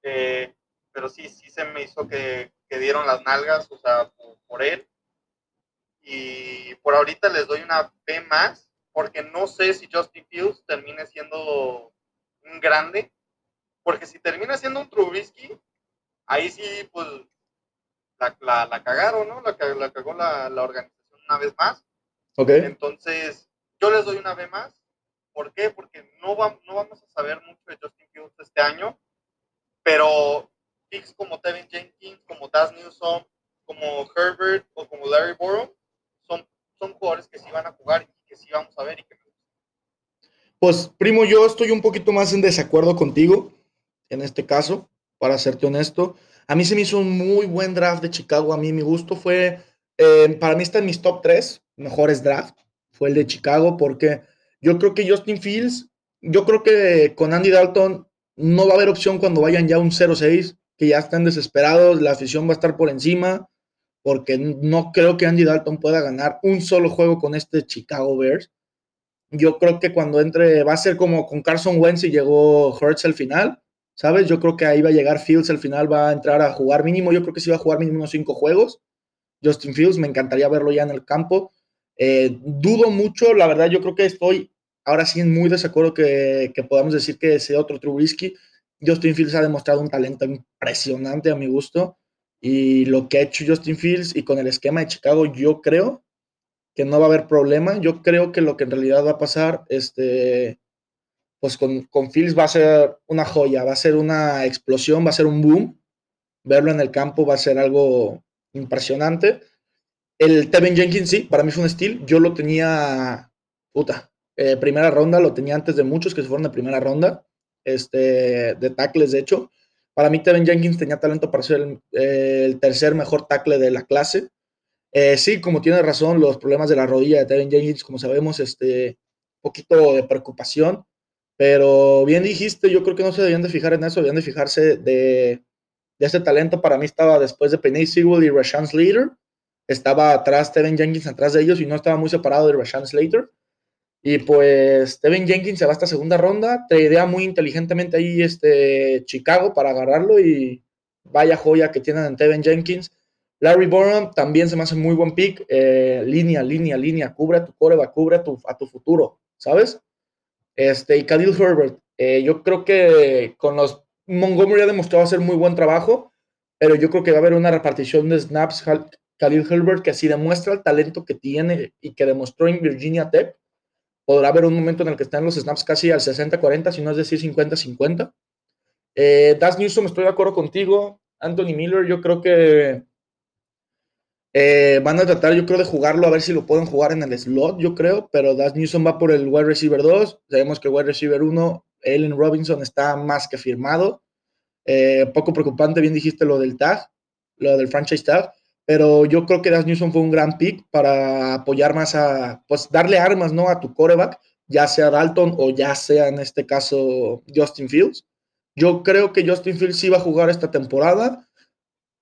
Eh, pero sí, sí se me hizo que, que dieron las nalgas, o sea, por, por él. Y por ahorita les doy una B más, porque no sé si Justin Fields termine siendo un grande, porque si termina siendo un Trubisky, ahí sí, pues, la, la, cagaron, ¿no? La, la cagó la, la, organización una vez más. Ok. Entonces, yo les doy una vez más. ¿Por qué? Porque no, va, no vamos a saber mucho de Justin Fields este año, pero picks como Tevin Jenkins, como Daz Newsom, como Herbert o como Larry Borum son, son jugadores que sí van a jugar y que sí vamos a ver y que pues, primo, yo estoy un poquito más en desacuerdo contigo en este caso, para serte honesto. A mí se me hizo un muy buen draft de Chicago. A mí mi gusto fue, eh, para mí está en mis top 3 mejores draft. Fue el de Chicago porque yo creo que Justin Fields, yo creo que con Andy Dalton no va a haber opción cuando vayan ya un 0-6, que ya están desesperados, la afición va a estar por encima, porque no creo que Andy Dalton pueda ganar un solo juego con este Chicago Bears yo creo que cuando entre, va a ser como con Carson Wentz y llegó Hurts al final, ¿sabes? Yo creo que ahí va a llegar Fields al final, va a entrar a jugar mínimo, yo creo que sí va a jugar mínimo unos cinco juegos. Justin Fields, me encantaría verlo ya en el campo. Eh, dudo mucho, la verdad, yo creo que estoy ahora sí en muy desacuerdo que, que podamos decir que sea otro Trubisky. Justin Fields ha demostrado un talento impresionante a mi gusto. Y lo que ha hecho Justin Fields y con el esquema de Chicago, yo creo que no va a haber problema. Yo creo que lo que en realidad va a pasar, este, pues con, con Fields va a ser una joya, va a ser una explosión, va a ser un boom. Verlo en el campo va a ser algo impresionante. El Tevin Jenkins, sí, para mí fue un estilo. Yo lo tenía, puta, eh, primera ronda, lo tenía antes de muchos que se fueron de primera ronda, este, de tackles, de hecho. Para mí, Tevin Jenkins tenía talento para ser el, el tercer mejor tackle de la clase. Eh, sí, como tiene razón, los problemas de la rodilla de Tevin Jenkins, como sabemos, este, poquito de preocupación, pero bien dijiste, yo creo que no se debían de fijar en eso, debían de fijarse de, de este talento. Para mí estaba después de Penny Sewell y Rashawn Slater, estaba atrás Tevin Jenkins, atrás de ellos, y no estaba muy separado de Rashawn Slater. Y pues Tevin Jenkins se va a esta segunda ronda, te idea muy inteligentemente ahí este Chicago para agarrarlo y vaya joya que tienen en Tevin Jenkins Larry Borum también se me hace muy buen pick. Eh, línea, línea, línea. Cubre a tu coreba, cubre a tu, a tu futuro, ¿sabes? Este, y Khalil Herbert. Eh, yo creo que con los Montgomery ha demostrado hacer muy buen trabajo, pero yo creo que va a haber una repartición de snaps. Khalil Herbert, que si demuestra el talento que tiene y que demostró en Virginia Tech, podrá haber un momento en el que están los snaps casi al 60-40, si no es decir 50-50. Eh, Das Newsom, estoy de acuerdo contigo. Anthony Miller, yo creo que eh, van a tratar, yo creo, de jugarlo a ver si lo pueden jugar en el slot, yo creo, pero Das Newsom va por el wide receiver 2. Sabemos que el wide receiver 1, Allen Robinson, está más que firmado. Eh, poco preocupante, bien dijiste lo del tag, lo del franchise tag, pero yo creo que Das Newsom fue un gran pick para apoyar más a, pues darle armas, ¿no? A tu coreback, ya sea Dalton o ya sea en este caso Justin Fields. Yo creo que Justin Fields sí va a jugar esta temporada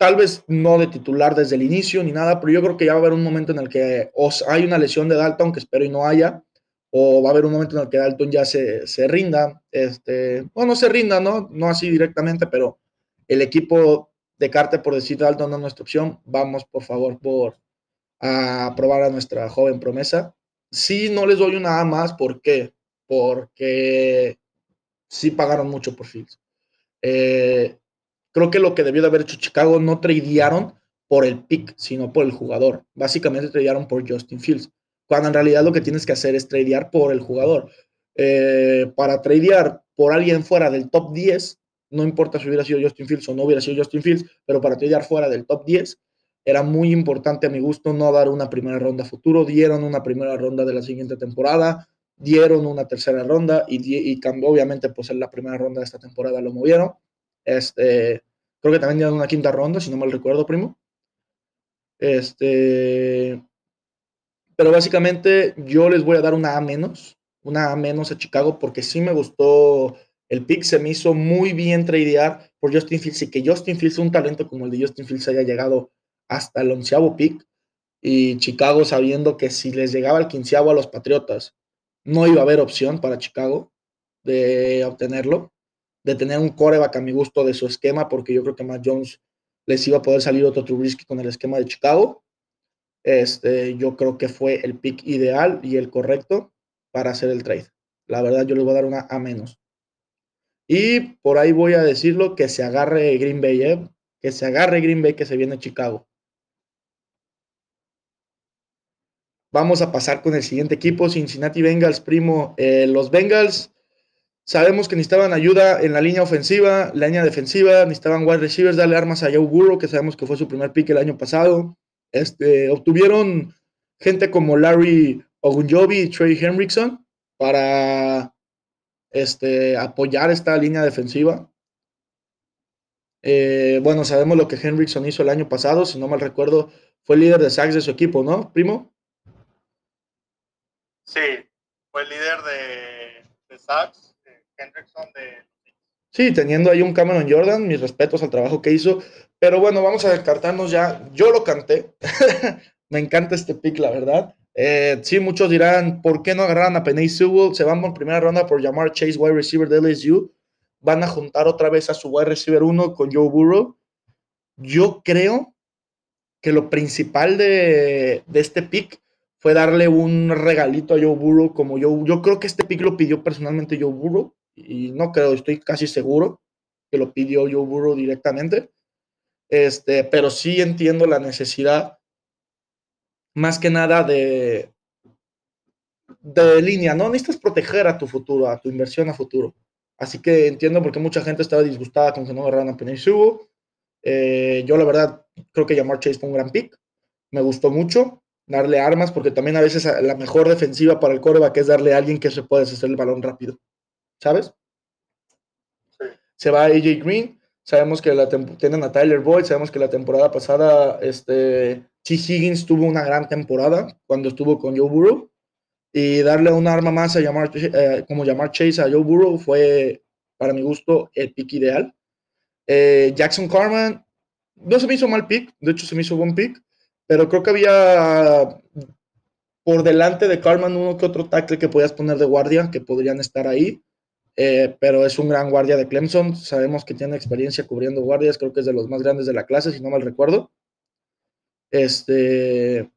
tal vez no de titular desde el inicio ni nada, pero yo creo que ya va a haber un momento en el que os hay una lesión de Dalton, que espero y no haya, o va a haber un momento en el que Dalton ya se, se rinda, este, o no se rinda, ¿no? No así directamente, pero el equipo de Carter, por decir Dalton no es nuestra opción, vamos por favor por a probar a nuestra joven promesa. Sí, no les doy una A más, ¿por qué? Porque sí pagaron mucho por Fields. Eh, Creo que lo que debió de haber hecho Chicago no tradearon por el pick, sino por el jugador. Básicamente tradearon por Justin Fields. Cuando en realidad lo que tienes que hacer es tradear por el jugador. Eh, para tradear por alguien fuera del top 10, no importa si hubiera sido Justin Fields o no hubiera sido Justin Fields, pero para tradear fuera del top 10, era muy importante a mi gusto no dar una primera ronda futuro. Dieron una primera ronda de la siguiente temporada, dieron una tercera ronda y, y obviamente, pues en la primera ronda de esta temporada lo movieron. Este, creo que también dieron una quinta ronda, si no mal recuerdo, primo. Este, pero básicamente yo les voy a dar una A menos, una A menos a Chicago porque sí me gustó el pick, se me hizo muy bien tradear por Justin Fields y que Justin Fields, un talento como el de Justin Fields, haya llegado hasta el onceavo pick y Chicago sabiendo que si les llegaba el quinceavo a los Patriotas, no iba a haber opción para Chicago de obtenerlo de tener un coreback a mi gusto de su esquema, porque yo creo que Matt Jones les iba a poder salir otro Trubisky con el esquema de Chicago. Este, yo creo que fue el pick ideal y el correcto para hacer el trade. La verdad, yo les voy a dar una A menos. Y por ahí voy a decirlo que se agarre Green Bay, ¿eh? que se agarre Green Bay, que se viene Chicago. Vamos a pasar con el siguiente equipo, Cincinnati Bengals, primo. Eh, los Bengals sabemos que necesitaban ayuda en la línea ofensiva, la línea defensiva, necesitaban wide receivers, darle armas a Joe Burrow, que sabemos que fue su primer pick el año pasado. Este, obtuvieron gente como Larry Ogunjobi y Trey Henrickson para este, apoyar esta línea defensiva. Eh, bueno, sabemos lo que Henrickson hizo el año pasado, si no mal recuerdo, fue líder de sacks de su equipo, ¿no, primo? Sí, fue líder de, de sacks, De... Sí, teniendo ahí un Cameron Jordan, mis respetos al trabajo que hizo, pero bueno, vamos a descartarnos ya, yo lo canté, me encanta este pick, la verdad. Eh, sí, muchos dirán, ¿por qué no agarran a Penny Sewell? Se van por primera ronda por llamar Chase, wide receiver de LSU van a juntar otra vez a su wide receiver 1 con Joe Burrow. Yo creo que lo principal de, este pick fue darle un regalito a Joe Burrow como yo. Yo creo que este pick lo pidió personalmente Joe Burrow y no creo, estoy casi seguro que lo pidió Joe directamente. Este, pero sí entiendo la necesidad más que nada de de línea, ¿no? Necesitas proteger a tu futuro, a tu inversión a futuro. Así que entiendo por qué mucha gente estaba disgustada con que no agarraran a Penny eh, yo la verdad creo que llamar Chase fue un gran pick. Me gustó mucho darle armas porque también a veces la mejor defensiva para el coreback es darle a alguien que se puede hacer el balón rápido. ¿Sabes? Se va AJ Green. Sabemos que la tienen a Tyler Boyd. Sabemos que la temporada pasada este, T. Higgins tuvo una gran temporada cuando estuvo con Joe Burrow y darle un arma más a llamar, eh, como llamar Chase a Joe Burrow fue, para mi gusto, el pick ideal. Eh, Jackson Carman, no se me hizo mal pick, de hecho se me hizo buen pick, pero creo que había por delante de Carman uno que otro tackle que podías poner de guardia, que podrían estar ahí, eh, pero es un gran guardia de Clemson, sabemos que tiene experiencia cubriendo guardias, creo que es de los más grandes de la clase, si no mal recuerdo. Este,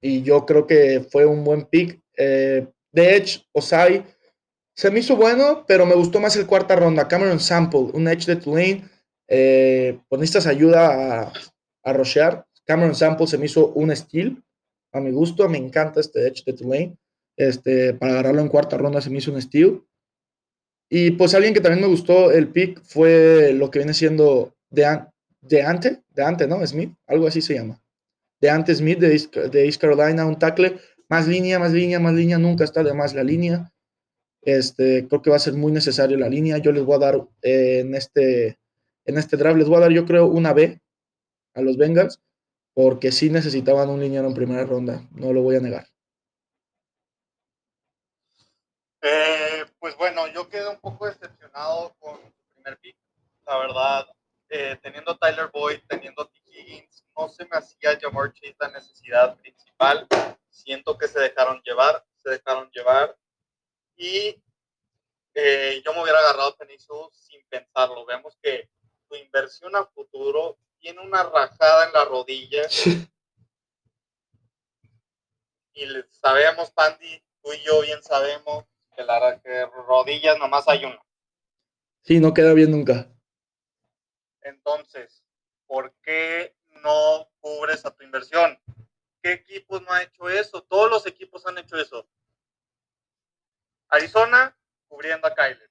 y yo creo que fue un buen pick. Eh, de Edge, Osai, se me hizo bueno, pero me gustó más el cuarta ronda. Cameron Sample, un Edge de Tulane, eh, pues necesitas ayuda a, a rushear. Cameron Sample se me hizo un steal, a mi gusto, me encanta este Edge de Tulane. Este, para agarrarlo en cuarta ronda se me hizo un steal. Y pues alguien que también me gustó el pick fue lo que viene siendo de, de Ante, de Ante, ¿no? Smith, algo así se llama de antes Smith de East, Carolina, un tackle, más línea, más línea, más línea, nunca está de más la línea. Este, creo que va a ser muy necesario la línea. Yo les voy a dar eh, en, este, en este draft, les voy a dar yo creo una B a los Bengals, porque sí necesitaban un línea en primera ronda, no lo voy a negar. Eh, pues bueno, yo quedé un poco decepcionado con su primer pick, la verdad, eh, teniendo Tyler Boyd, teniendo T. Higgins, no se me hacía Jamar Chase la necesidad principal. Siento que se dejaron llevar, se dejaron llevar. Y eh, yo me hubiera agarrado a Penisu sin pensarlo. Vemos que tu inversión a futuro tiene una rajada en la rodilla. y sabemos, Pandy, tú y yo bien sabemos que la que rodillas nomás hay una. Sí, no queda bien nunca. Entonces, ¿por qué no cubres a tu inversión. ¿Qué equipos no ha hecho eso? Todos los equipos han hecho eso. Arizona cubriendo a Kyler.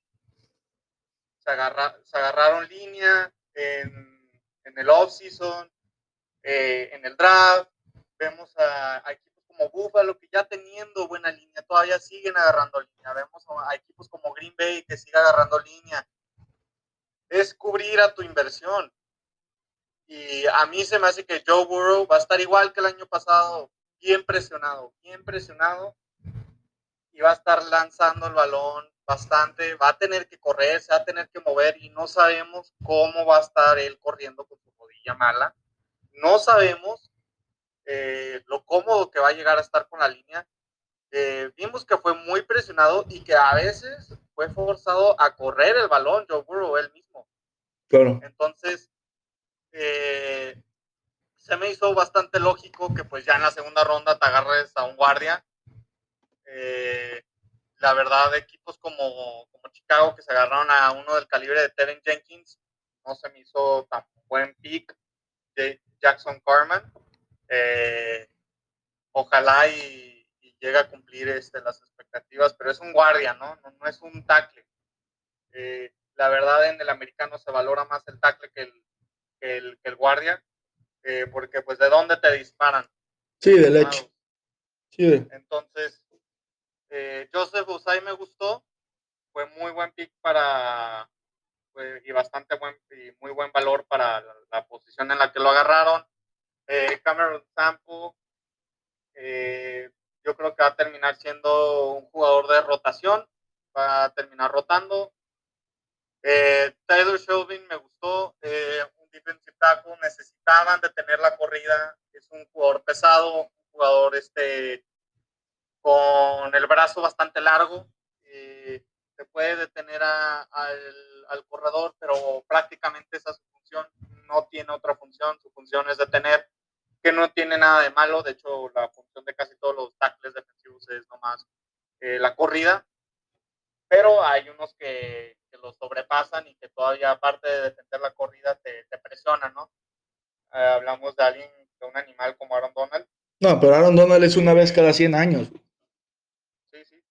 Se, agarraron línea en, el off-season, eh, en el draft. Vemos a, equipos como Buffalo que ya teniendo buena línea todavía siguen agarrando línea. Vemos a, equipos como Green Bay que sigue agarrando línea. Es cubrir a tu inversión. Y a mí se me hace que Joe Burrow va a estar igual que el año pasado, bien presionado, bien presionado. Y va a estar lanzando el balón bastante, va a tener que correr, se va a tener que mover y no sabemos cómo va a estar él corriendo con su rodilla mala. No sabemos eh, lo cómodo que va a llegar a estar con la línea. Eh, vimos que fue muy presionado y que a veces fue forzado a correr el balón Joe Burrow él mismo. Claro. Entonces, eh, se me hizo bastante lógico que pues ya en la segunda ronda te agarres a un guardia. Eh, la verdad, equipos como, como Chicago que se agarraron a uno del calibre de Tevin Jenkins, no se me hizo tan buen pick de Jackson Carman. Eh, ojalá y, y llegue a cumplir este, las expectativas, pero es un guardia, ¿no? No, no es un tackle. Eh, la verdad, en el americano se valora más el tackle que el, que el, que el guardia, eh, porque pues de dónde te disparan. Sí, del edge. Sí, de- Entonces, eh, Joseph Usai me gustó, fue muy buen pick para, fue- y bastante buen, y muy buen valor para la, la posición en la que lo agarraron. Eh, Cameron Sample, eh, yo creo que va a terminar siendo un jugador de rotación, va a terminar rotando. Eh, Tyler me gustó, eh, un defensive tackle, necesitaban detener la corrida, es un jugador pesado, un jugador este, con el brazo bastante largo, eh, se puede detener al corredor, pero prácticamente esa es su función, no tiene otra función, su función es detener, que no tiene nada de malo, de hecho la función de casi todos los tackles defensivos es nomás eh, la corrida, pero hay unos que, que los sobrepasan y que todavía aparte de defender la corrida te, te presionan, ¿no? Eh, hablamos de alguien, de un animal como Aaron Donald, No, pero Aaron Donald es una vez cada 100 años. Sí, sí.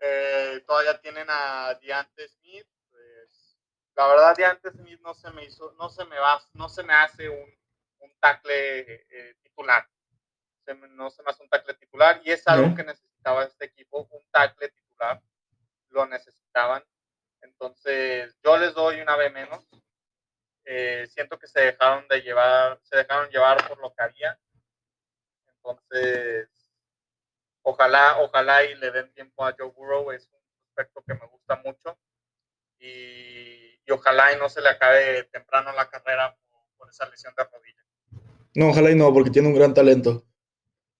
Eh, todavía tienen a Deante Smith. Pues, la verdad, Deante Smith no se me hizo, no se me va, no se me hace un, un tackle eh, titular. Se no se me hace un tackle titular y es algo que necesitaba este equipo, un tackle titular. Lo necesitaban. Entonces, yo les doy una B menos. Eh, siento que se dejaron de llevar, se dejaron llevar por lo que había. Entonces, ojalá, ojalá y le den tiempo a Joe Burrow, es un aspecto que me gusta mucho. Y, y ojalá y no se le acabe temprano la carrera por, por esa lesión de rodilla. No, ojalá y no, porque tiene un gran talento.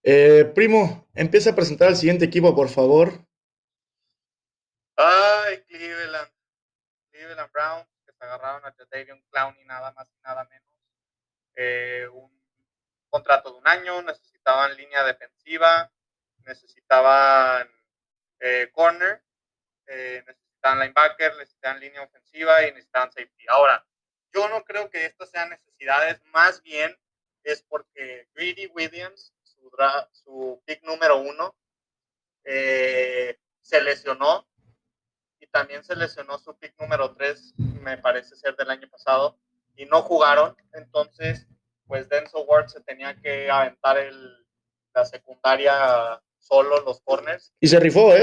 Eh, primo, empieza a presentar al siguiente equipo, por favor. Ay, Cleveland. Cleveland Browns, que se agarraron a Jadavion Clowney nada más y nada menos. Eh, un contrato de un año, necesitaban línea defensiva, necesitaban eh, corner, eh, necesitaban linebacker, necesitaban línea ofensiva y necesitaban safety. Ahora, yo no creo que estas sean necesidades, más bien es porque Greedy Williams, su, dra- su pick número uno, eh, se lesionó y también se lesionó su pick número 3, me parece ser del año pasado, y no jugaron. Entonces, pues Denzel Ward se tenía que aventar el, la secundaria solo, los corners. Y se rifó, ¿eh?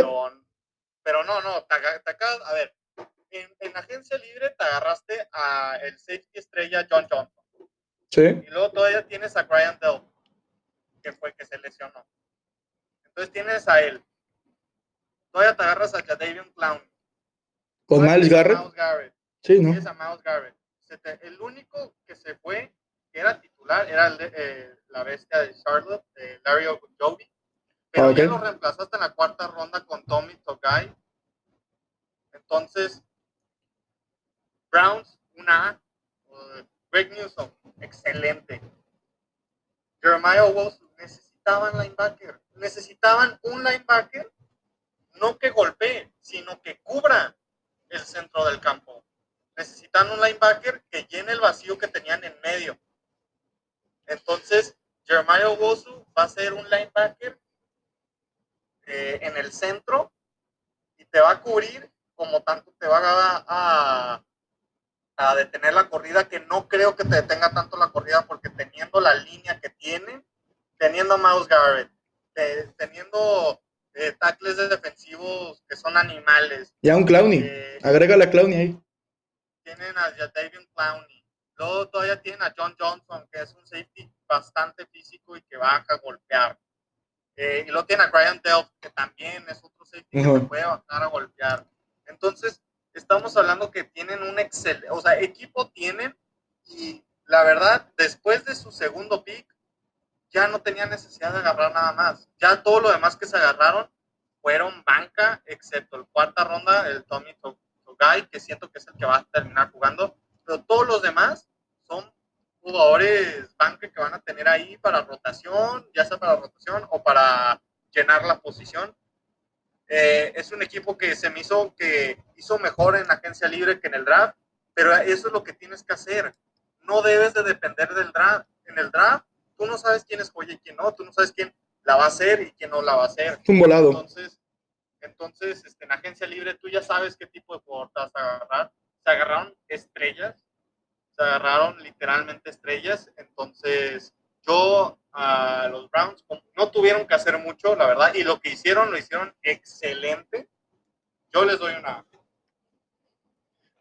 Pero, no, no, te, a ver, en, en agencia libre te agarraste a el safety estrella John Johnson. Sí. Y luego todavía tienes a Brian Dell, que fue que se lesionó. Entonces tienes a él. Todavía te agarras a Jadavion Clown. Con Miles Garrett. Miles Garrett. Sí, ¿no? Tienes a Miles Garrett. Te- el único que se fue, que era titular, era el de, eh, la bestia de Charlotte, eh, Larry Ogunjobi. Pero ya lo reemplazaste en la cuarta ronda con Tommy Togai. Entonces, Browns, una A. Greg Newsom, excelente. Jeremiah Owusu, necesitaban linebacker. Necesitaban un linebacker, no que golpee, sino que cubra el centro del campo. Necesitan un linebacker que llene el vacío que tenían en medio. Entonces, Jeremiah Owusu va a ser un linebacker eh, en el centro y te va a cubrir como tanto te va a, a, a detener la corrida, que no creo que te detenga tanto la corrida porque teniendo la línea que tiene, teniendo a Miles Garrett, te- teniendo eh, tackles de defensivos que son animales, Ya un Clowney. eh, Agrégale a Clowney ahí. tienen a Jadavion Clowney, luego todavía tienen a John Johnson, que es un safety bastante físico y que baja a golpear. Eh, y luego tienen a Brian Delph, que también es otro safety que Ujú. te puede bajar a golpear. Entonces, estamos hablando que tienen un excelente, o sea, equipo tienen y la verdad, después de su segundo pick, ya no tenía necesidad de agarrar nada más. Ya todo lo demás que se agarraron fueron banca, excepto el cuarta ronda, el Tommy To- Togai, que siento que es el que va a terminar jugando, pero todos los demás son jugadores banca que van a tener ahí para rotación, ya sea para rotación o para llenar la posición. Eh, es un equipo que se me hizo que hizo mejor en la agencia libre que en el draft, pero eso es lo que tienes que hacer. No debes de depender del draft. En el draft, tú no sabes quién es joya y quién no, tú no sabes quién la va a hacer y quién no la va a hacer. Un volado. Entonces, entonces este, en agencia libre tú ya sabes qué tipo de jugador te vas a agarrar. Se agarraron estrellas, se agarraron literalmente estrellas. Entonces, yo a los Browns no tuvieron que hacer mucho, la verdad, y lo que hicieron lo hicieron excelente. Yo les doy una.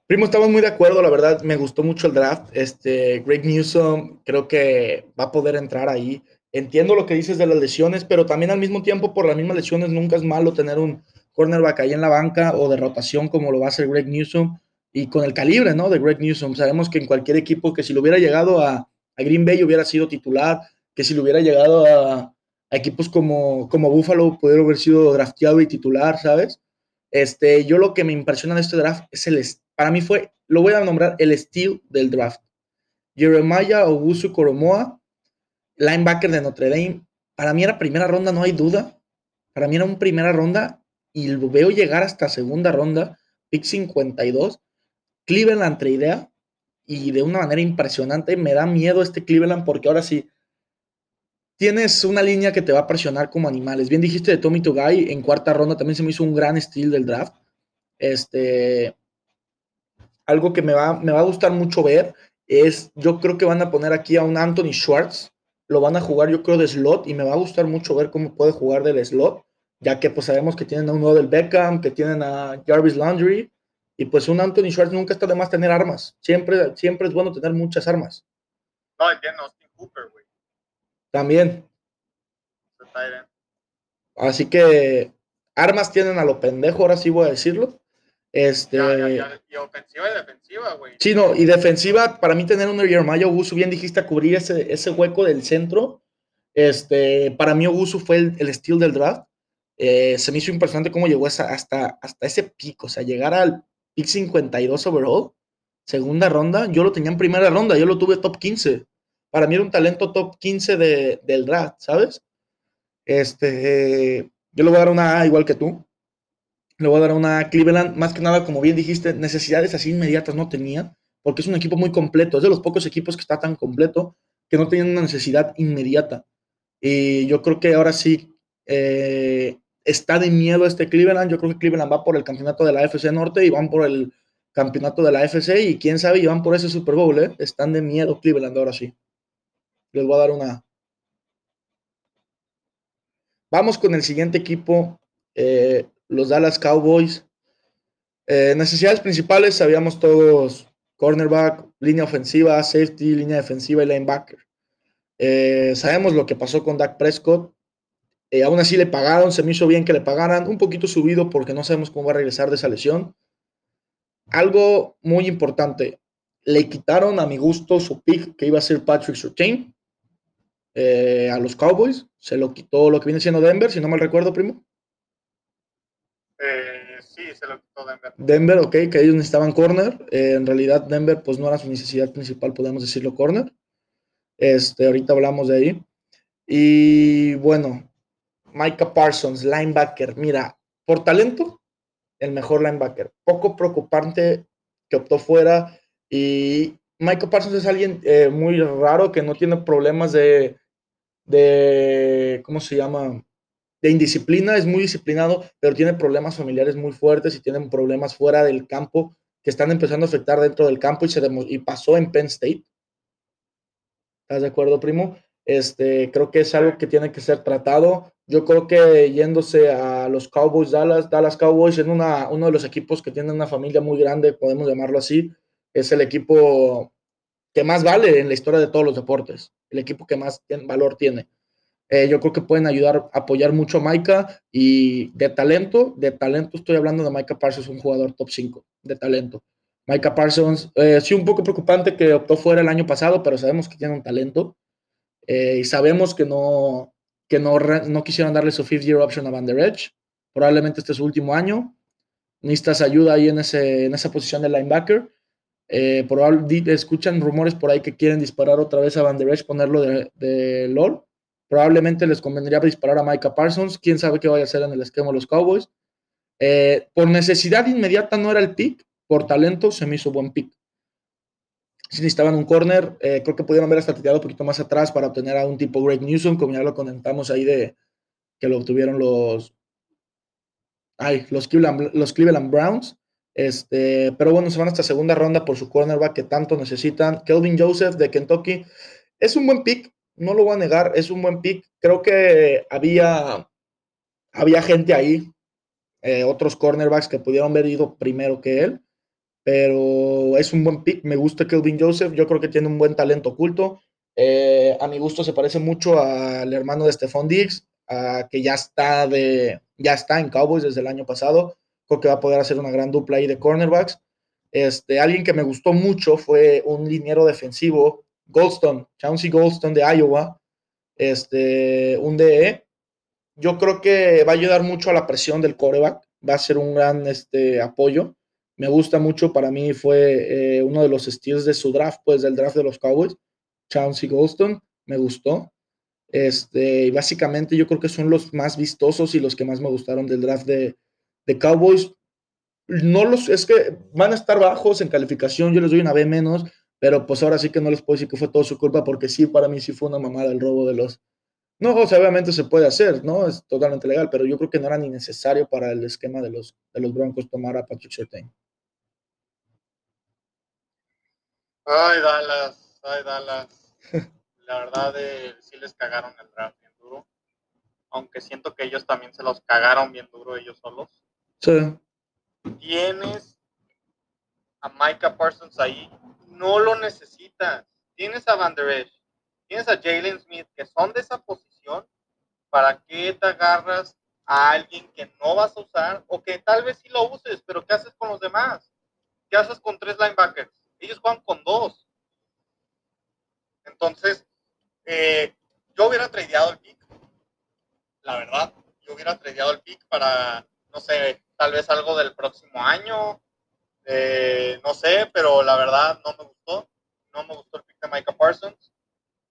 Primo, estamos muy de acuerdo, la verdad, me gustó mucho el draft. Este, Greg Newsom creo que va a poder entrar ahí. Entiendo lo que dices de las lesiones, pero también al mismo tiempo, por las mismas lesiones, nunca es malo tener un cornerback ahí en la banca o de rotación como lo va a hacer Greg Newsom y con el calibre, ¿no? De Greg Newsom. Sabemos que en cualquier equipo que si lo hubiera llegado a, Green Bay hubiera sido titular, que si lo hubiera llegado a, equipos como, como Buffalo pudiera haber sido drafteado y titular, ¿sabes? Este, yo lo que me impresiona de este draft es el, para mí fue, lo voy a nombrar el estilo del draft. Jeremiah Augusto Coromoa, linebacker de Notre Dame, para mí era primera ronda, no hay duda. Para mí era una primera ronda y lo veo llegar hasta segunda ronda, pick 52. Cleveland idea y de una manera impresionante. Me da miedo este Cleveland porque ahora sí tienes una línea que te va a presionar como animales. Bien dijiste de Tommy Tugay en cuarta ronda, también se me hizo un gran estilo del draft. Este, algo que me va, me va a gustar mucho ver es, yo creo que van a poner aquí a un Anthony Schwartz, lo van a jugar yo creo de slot y me va a gustar mucho ver cómo puede jugar del slot, ya que pues sabemos que tienen a un del Beckham, que tienen a Jarvis Landry y pues un Anthony Schwartz nunca está de más tener armas, siempre, siempre es bueno tener muchas armas. No, tiene Austin Cooper. También. Así que armas tienen a lo pendejo, ahora sí voy a decirlo. Este, y ofensiva y defensiva, güey. Sí, no, y defensiva, para mí tener un Jeremiah Ogusu, bien dijiste, a cubrir ese, ese hueco del centro. Este, para mí Ogusu fue el, el estilo del draft. Eh, se me hizo impresionante cómo llegó hasta, hasta ese pico, o sea, llegar al pick 52 overall, segunda ronda, yo lo tenía en primera ronda, yo lo tuve top 15. Para mí era un talento top 15 de, del draft, ¿sabes? Este, yo le voy a dar una A igual que tú. Le voy a dar una Cleveland, más que nada, como bien dijiste, necesidades así inmediatas no tenía, porque es un equipo muy completo, es de los pocos equipos que está tan completo que no tienen una necesidad inmediata. Y yo creo que ahora sí eh, está de miedo este Cleveland. Yo creo que Cleveland va por el campeonato de la AFC Norte y van por el campeonato de la AFC y quién sabe, y van por ese Super Bowl, ¿eh? Están de miedo Cleveland ahora sí. Les voy a dar una. Vamos con el siguiente equipo. Eh, los Dallas Cowboys. Eh, necesidades principales, sabíamos todos, cornerback, línea ofensiva, safety, línea defensiva y linebacker. Eh, sabemos lo que pasó con Dak Prescott. Aún así le pagaron, se me hizo bien que le pagaran, un poquito subido porque no sabemos cómo va a regresar de esa lesión. Algo muy importante, le quitaron a mi gusto su pick que iba a ser Patrick Surtain a los Cowboys. Se lo quitó lo que viene siendo Denver, si no mal recuerdo, primo. Eh, sí, se lo quitó Denver. Denver, ok, que ellos necesitaban corner. Eh, en realidad, Denver, pues no era su necesidad principal, podemos decirlo, corner. Este, ahorita hablamos de ahí. Y bueno, Micah Parsons, linebacker. Mira, por talento, el mejor linebacker. Poco preocupante que optó fuera. Y Micah Parsons es alguien eh, muy raro que no tiene problemas de, de, ¿cómo se llama? de indisciplina, es muy disciplinado, pero tiene problemas familiares muy fuertes y tiene problemas fuera del campo que están empezando a afectar dentro del campo y, se y pasó en Penn State. ¿Estás de acuerdo, primo? Este, creo que es algo que tiene que ser tratado. Yo creo que yéndose a los Cowboys, Dallas, Dallas Cowboys, en una, uno de los equipos que tiene una familia muy grande, podemos llamarlo así, es el equipo que más vale en la historia de todos los deportes, el equipo que más valor tiene. Eh, yo creo que pueden ayudar, apoyar mucho a Maika y de talento, de talento estoy hablando de Maika Parsons, un jugador top 5 de talento. Maika Parsons, eh, sí un poco preocupante que optó fuera el año pasado, pero sabemos que tiene un talento eh, y sabemos que no, que no, no quisieron darle su fifth year option a Van Der Edge. Probablemente este es su último año. Necesitas ayuda ahí en, ese, en esa posición de linebacker. Eh, escuchan rumores por ahí que quieren disparar otra vez a Van Der Edge, ponerlo de, de LOL Probablemente les convendría disparar a Micah Parsons. Quién sabe qué vaya a hacer en el esquema de los Cowboys. Eh, por necesidad inmediata no era el pick. Por talento se me hizo buen pick. Si necesitaban un corner, eh, creo que pudieron haber hasta tirado un poquito más atrás para obtener a un tipo Greg Newsom, como ya lo comentamos ahí de, que lo obtuvieron los, ay, los, Cleveland, los Cleveland Browns. Este, pero bueno, se van hasta segunda ronda por su cornerback que tanto necesitan. Kelvin Joseph de Kentucky es un buen pick, no lo voy a negar, es un buen pick. Creo que había, había gente ahí, eh, otros cornerbacks que pudieron haber ido primero que él, pero es un buen pick. Me gusta Kelvin Joseph, yo creo que tiene un buen talento oculto. Eh, a mi gusto se parece mucho al hermano de Stephon Diggs, que ya está, de, ya está en Cowboys desde el año pasado. Creo que va a poder hacer una gran dupla ahí de cornerbacks. Este, alguien que me gustó mucho fue un liniero defensivo, Goldstone, Chauncey Goldstone de Iowa, este, un DE. Yo creo que va a ayudar mucho a la presión del coreback, va a ser un gran este, apoyo. Me gusta mucho, para mí fue eh, uno de los steals de su draft, pues del draft de los Cowboys. Chauncey Goldstone, me gustó. Este, básicamente yo creo que son los más vistosos y los que más me gustaron del draft de, de Cowboys. No los, es que van a estar bajos en calificación, yo les doy una B menos, pero pues ahora sí que no les puedo decir que fue todo su culpa porque sí, para mí sí fue una mamada el robo de los... No, o sea, obviamente se puede hacer, ¿no? Es totalmente legal, pero yo creo que no era ni necesario para el esquema de los, de los Broncos tomar a Patrick Surtain. Ay, Dallas, ay, Dallas. La verdad, eh, sí les cagaron el draft bien duro. Aunque siento que ellos también se los cagaron bien duro ellos solos. Tienes a Micah Parsons ahí, no lo necesitas. Tienes a Van Der Esch, tienes a Jalen Smith, que son de esa posición. ¿Para qué te agarras a alguien que no vas a usar o que tal vez sí lo uses, pero ¿qué haces con los demás? ¿Qué haces con tres linebackers? Ellos juegan con dos. Entonces, eh, yo hubiera tradeado el pick, la verdad. Yo hubiera tradeado el pick para, no sé, tal vez algo del próximo año. Eh, no sé, pero la verdad no me gustó. No me gustó el pick de Micah Parsons.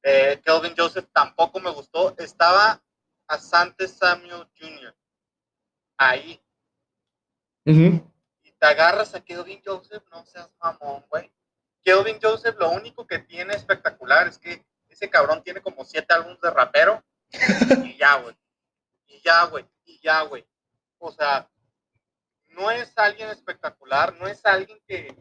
Eh, Kelvin Joseph tampoco me gustó. Estaba a Sante Samuel Jr. ahí. Y te agarras a Kelvin Joseph, no seas mamón, güey. Kelvin Joseph lo único que tiene espectacular es que ese cabrón tiene como siete álbumes de rapero y ya, güey. Y ya, güey. Y ya, güey. O sea, no es alguien espectacular, no es alguien que,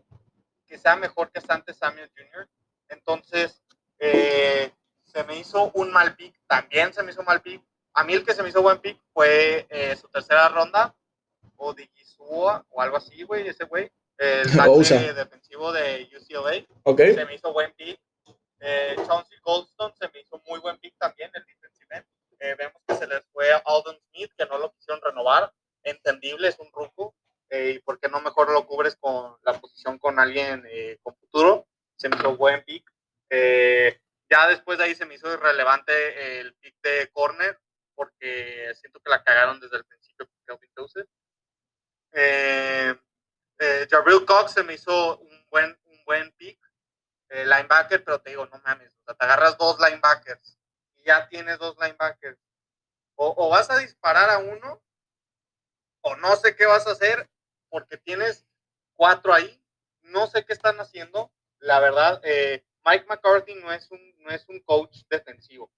que sea mejor que Sante Samuel Jr. Entonces, eh, se me hizo un mal pick, también se me hizo mal pick. A mí el que se me hizo buen pick fue eh, su tercera ronda, o de Gisua, o algo así, güey, ese güey. El tackle defensivo de UCLA. Okay. Se me hizo buen pick. Eh, Chauncey Goldstone se me hizo muy buen pick también, el defensive eh, vemos que se les fue a Alden Smith, que no lo quisieron renovar. Entendible, es un ruco. Eh, ¿Y por qué no mejor lo cubres con la posición con alguien eh, con futuro? Se me hizo buen pick. ya después de ahí se me hizo irrelevante el pick de corner, porque siento que la cagaron desde el principio con Joseph. Jabril Cox se me hizo un buen, un buen pick eh, linebacker, pero te digo, no mames, o sea, te agarras dos linebackers y ya tienes dos linebackers. O, vas a disparar a uno, o no sé qué vas a hacer, porque tienes cuatro ahí, no sé qué están haciendo. La verdad, eh, Mike McCarthy no es, un, no es un coach defensivo,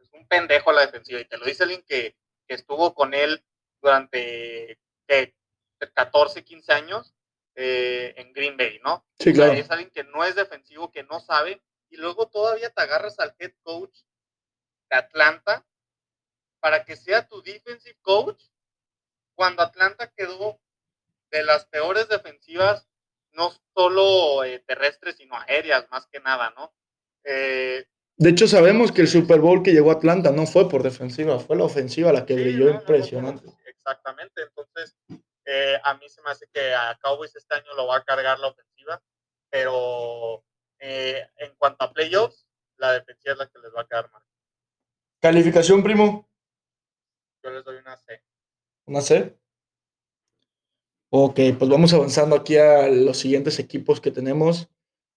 es un pendejo a la defensiva, y te lo dice alguien que, que estuvo con él durante 14, 15 años eh, en Green Bay, ¿no? Sí, claro. es alguien que no es defensivo, que no sabe, y luego todavía te agarras al head coach de Atlanta para que sea tu defensive coach cuando Atlanta quedó de las peores defensivas, no solo eh, terrestres, sino aéreas, más que nada, ¿no? Eh, de hecho, sabemos que el Super Bowl que llegó a Atlanta no fue por defensiva, fue la ofensiva la que brilló impresionante. exactamente, entonces eh, a mí se me hace que a Cowboys este año lo va a cargar la ofensiva, pero eh, en cuanto a playoffs, la defensiva es la que les va a quedar mal. ¿Calificación, primo? Yo les doy una C. ¿Una C? Ok, pues vamos avanzando aquí a los siguientes equipos que tenemos.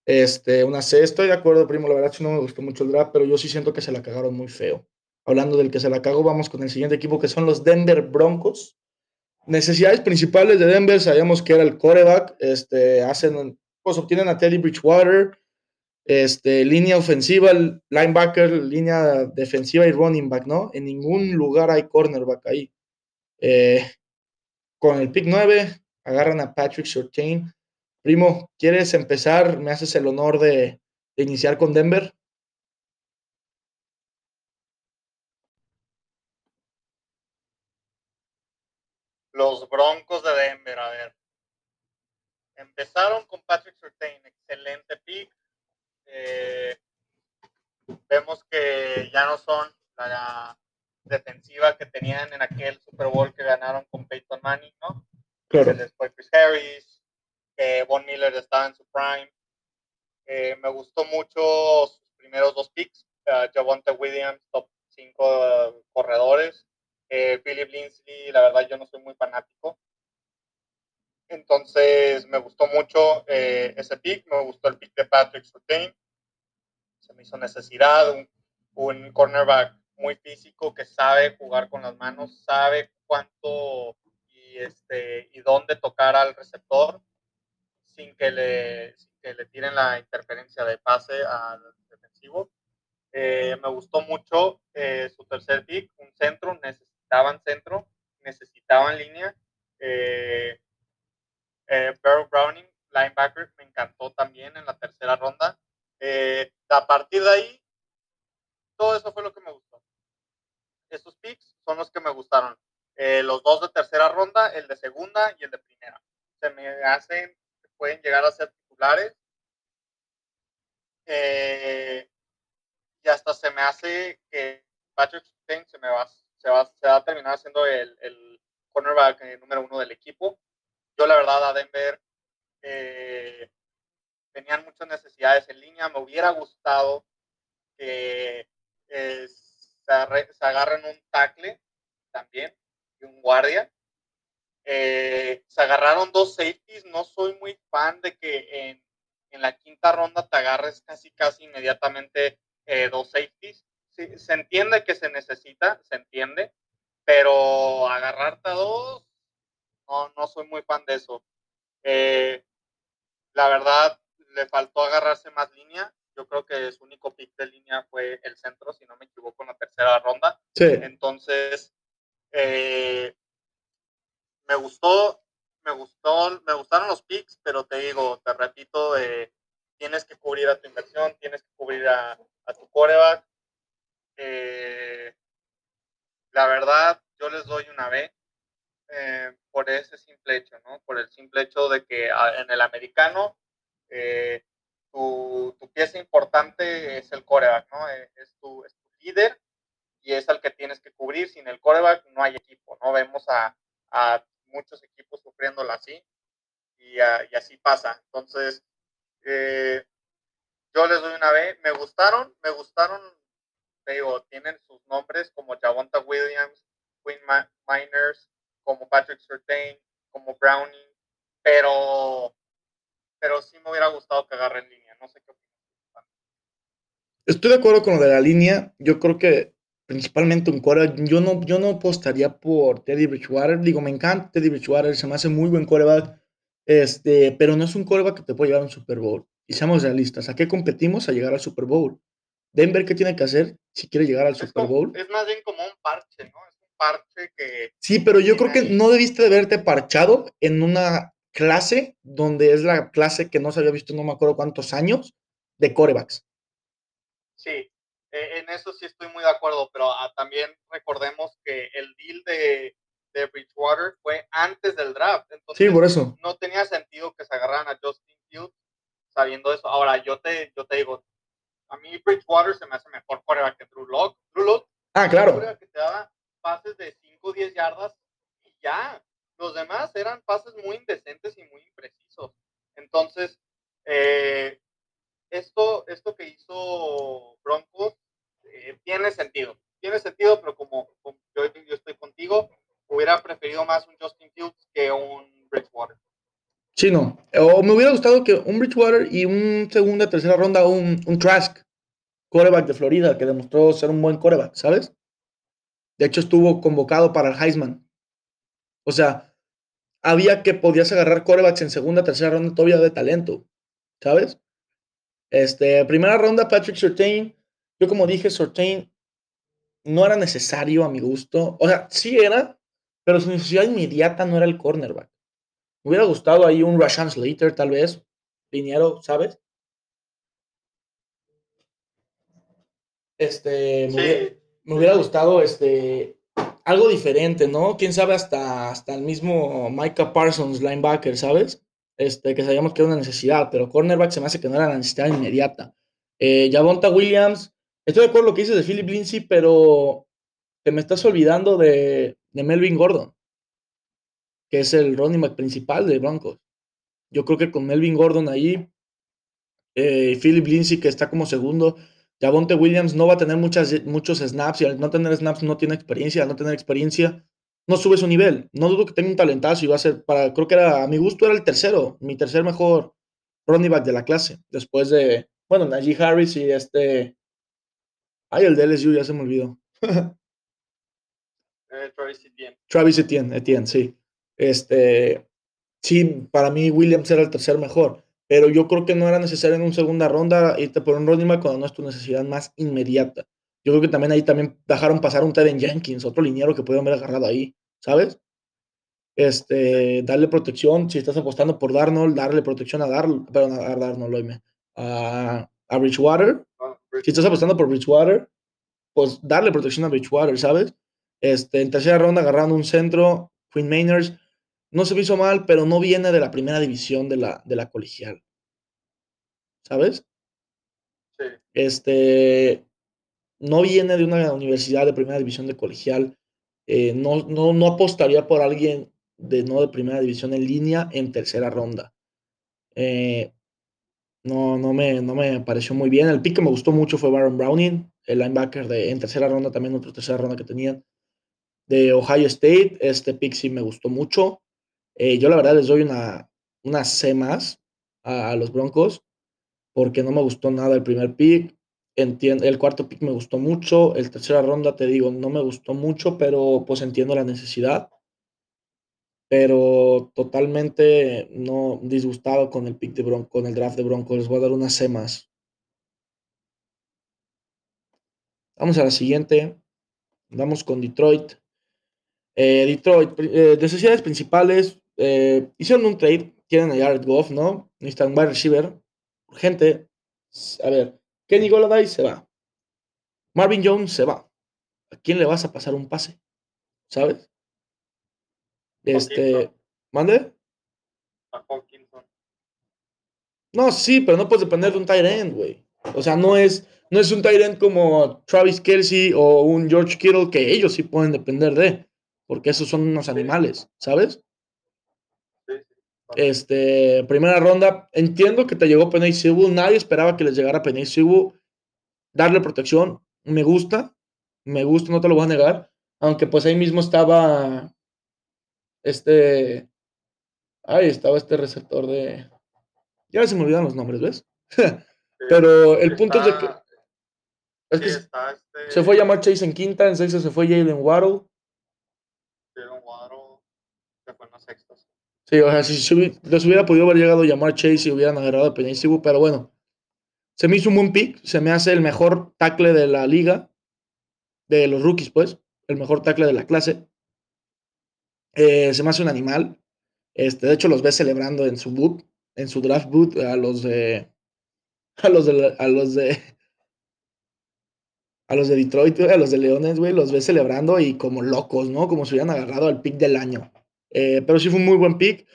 Este, una C, estoy de acuerdo, primo. La verdad, sí no me gustó mucho el draft, pero yo sí siento que se la cagaron muy feo. Hablando del que se la cagó, vamos con el siguiente equipo que son los Denver Broncos. Necesidades principales de Denver, sabíamos que era el coreback, este, hacen, pues obtienen a Teddy Bridgewater, Este, línea ofensiva, linebacker, línea defensiva y running back, ¿no? En ningún lugar hay cornerback ahí. Eh, con el pick 9, agarran a Patrick Surtain. Primo, ¿quieres empezar? ¿Me haces el honor de, iniciar con Denver? Los Broncos de Denver, a ver. Empezaron con Patrick Surtain, excelente pick. Eh, vemos que ya no son la defensiva que tenían en aquel Super Bowl que ganaron con Peyton Manning, ¿no? Claro. Después Chris Harris, que Von Miller estaba en su prime. Eh, me gustó mucho sus primeros dos picks. Uh, Javonte Williams, top 5 corredores. Eh, Philip Lindsay, la verdad yo no soy muy fanático. Entonces me gustó mucho eh, ese pick, me gustó el pick de Patrick Surtain. Se me hizo necesidad, un, un, cornerback muy físico que sabe jugar con las manos, sabe cuánto y, este, y dónde tocar al receptor sin que, le, sin que le tiren la interferencia de pase al defensivo. Eh, me gustó mucho eh, su tercer pick, un centro, necesitaban centro, necesitaban línea. Eh, eh, Browning, linebacker, me encantó también en la tercera ronda. A partir de ahí, todo eso fue lo que me gustó. Esos picks son los que me gustaron. Eh, los dos de tercera ronda, el de segunda y el de primera. Se me hacen, pueden llegar a ser titulares. Eh, y hasta se me hace que Patrick Stain se me va, se va, se va a terminar siendo el, cornerback número uno del equipo yo la verdad a Denver eh, tenían muchas necesidades en línea. Me hubiera gustado que eh, se, agarren un tackle también y un guardia. Eh, se agarraron dos safeties. No soy muy fan de que en, en la quinta ronda te agarres casi casi inmediatamente eh, dos safeties. Sí, se entiende que se necesita, se entiende, pero agarrarte a dos no, no soy muy fan de eso. Eh, la verdad, le faltó agarrarse más línea. Yo creo que su único pick de línea fue el centro, si no me equivoco, en la tercera ronda. Sí. Entonces, eh, me gustó, me gustó, me gustaron los picks, pero te digo, te repito, eh, tienes que cubrir a tu inversión, tienes que cubrir a, tu coreback. Eh, la verdad, yo les doy una B por ese simple hecho, ¿no? Por el simple hecho de que ah, en el americano tu, tu, pieza importante es el coreback, ¿no? Es tu, es tu, líder y es al que tienes que cubrir. Sin el coreback no hay equipo, ¿no? Vemos a, a muchos equipos sufriéndolo así y, y así pasa. Entonces, eh, yo les doy una B. Me gustaron, me gustaron, digo, tienen sus nombres como Javonta Williams, Quinn Miners, como Patrick Surtain, como Browning, pero, pero sí me hubiera gustado que agarre en línea. No sé qué. Estoy de acuerdo con lo de la línea. Yo creo que principalmente un core. Yo no, yo no apostaría por Teddy Bridgewater. Digo, me encanta Teddy Bridgewater, se me hace muy buen coreback. Este, pero no es un coreback que te puede llevar a un Super Bowl. Y seamos realistas, ¿a qué competimos? A llegar al Super Bowl. Denver, ¿qué tiene que hacer si quiere llegar al es Super como, Bowl? Es más bien como un parche, ¿no? Es un parche que... Sí, pero yo creo que no debiste de haberte parchado en una clase donde es la clase que no se había visto no me acuerdo cuántos años de corebacks. Sí, eh, en eso sí estoy muy de acuerdo, pero ah, también recordemos que el deal de, de Bridgewater fue antes del draft. Entonces, sí, por eso. No tenía sentido que se agarraran a Justin Fields sabiendo eso. Ahora, yo te, yo te digo, a mí Bridgewater se me hace mejor coreback que Drew Lock. Drew Lock, ah, claro. Que te daba pases de 5 o 10 yardas y ya. Los demás eran pases muy indecentes y muy imprecisos. Entonces, eh, esto, esto que hizo Broncos eh, tiene sentido. Tiene sentido, pero como, yo, yo, estoy contigo, hubiera preferido más un Justin Fields que un Bridgewater. Sí, no. O me hubiera gustado que un Bridgewater y un segunda, tercera ronda, un, un Trask, coreback de Florida, que demostró ser un buen coreback, ¿sabes? De hecho, estuvo convocado para el Heisman. O sea, había que podías agarrar corebacks en segunda, tercera ronda todavía de talento, ¿sabes? Este, primera ronda, Patrick Surtain. Yo como dije, Surtain no era necesario a mi gusto. O sea, sí era, pero su necesidad inmediata no era el cornerback. Me hubiera gustado ahí un Rashan Slater, tal vez. Liniero, ¿sabes? Este, me, hubiera, gustado este, algo diferente, ¿no? Quién sabe hasta, hasta el mismo Micah Parsons, linebacker, ¿sabes? Este, que sabíamos que era una necesidad, pero cornerback se me hace que no era la necesidad inmediata. Eh, Williams, estoy de acuerdo con lo que dices de Philip Lindsay, pero te me estás olvidando de, de Melvin Gordon, que es el running back principal de Broncos. Yo creo que con Melvin Gordon ahí, eh, Philip Lindsay que está como segundo, Javonte Williams no va a tener muchas, muchos snaps y al no tener snaps no tiene experiencia, al no tener experiencia no sube su nivel. No dudo que tenga un talentazo y va a ser para, creo que era, a mi gusto era el tercero, mi tercer mejor running back de la clase, después de, bueno, Najee Harris y este, ay, el de LSU ya se me olvidó. Eh, Travis Etienne. Travis Etienne, Etienne, sí. Este, sí, para mí Williams era el tercer mejor, pero yo creo que no era necesario en una segunda ronda irte por un running back cuando no es tu necesidad más inmediata. Yo creo que también ahí también dejaron pasar un Teden Jenkins, otro liniero que pudieron haber agarrado ahí, ¿sabes? Este, darle protección, si estás apostando por Darnold, darle protección a Darnold, perdón, a Darnold, a, a Bridgewater. Ah, Si estás apostando por Bridgewater, pues darle protección a Bridgewater, ¿sabes? Este, en tercera ronda agarrando un centro, Queen Mainers, no se me hizo mal, pero no viene de la primera división de la, de la colegial. ¿Sabes? Sí. Este, no viene de una universidad de primera división de colegial. eh, no, no, apostaría por alguien de no de primera división en línea en tercera ronda. Eh, no, no, me, no me pareció muy bien. El pick que me gustó mucho fue Baron Browning, el linebacker de, en tercera ronda, también otra tercera ronda que tenían de Ohio State. Este pick sí me gustó mucho. Eh, yo la verdad les doy una, una C más a, a los Broncos porque no me gustó nada el primer pick. Entiendo, el cuarto pick me gustó mucho. El tercera ronda, te digo, no me gustó mucho, pero pues entiendo la necesidad. Pero totalmente no disgustado con el pick de Bronco, con el draft de Broncos. Les voy a dar una C más. Vamos a la siguiente. Vamos con Detroit. Eh, Detroit, eh, necesidades principales. eh, hicieron un trade. Quieren a Jared Goff, ¿no? Necesitan wide receiver. Urgente. A ver, Kenny Goladay se va. Marvin Jones se va. ¿A quién le vas a pasar un pase? ¿Sabes? Este. ¿Mande? A Hawkinson. No, sí, pero no puedes depender de un tight end, güey. O sea, no es, no es un tight end como Travis Kelsey o un George Kittle que ellos sí pueden depender de, porque esos son unos animales, ¿sabes? Este, primera ronda, entiendo que te llegó Sewell, nadie esperaba que les llegara Penny Sewell. Darle protección, me gusta, me gusta, no te lo voy a negar, aunque pues ahí mismo estaba este, ahí estaba este receptor de, ya se me olvidan los nombres, ¿ves? Pero el punto es de que, sí, está este se fue a llamar Chase en quinta, en sexta se fue Jalen Waddle. Jalen Waddle, que fue en los sextos. Sí, o sea, si, les hubiera podido haber llegado a llamar Chase y hubieran agarrado a Penny Sewell, pero bueno, se me hizo un buen pick, se me hace el mejor tackle de la liga, de los rookies, pues, el mejor tackle de la clase. Eh, se me hace un animal. Este, de hecho, los ves celebrando en su boot, en su draft boot, a los de. A los de. A los de. A los de Detroit, a los de Leones, güey, los ves celebrando y como locos, ¿no? Como si hubieran agarrado al pick del año. Eh, pero sí fue un muy buen pick.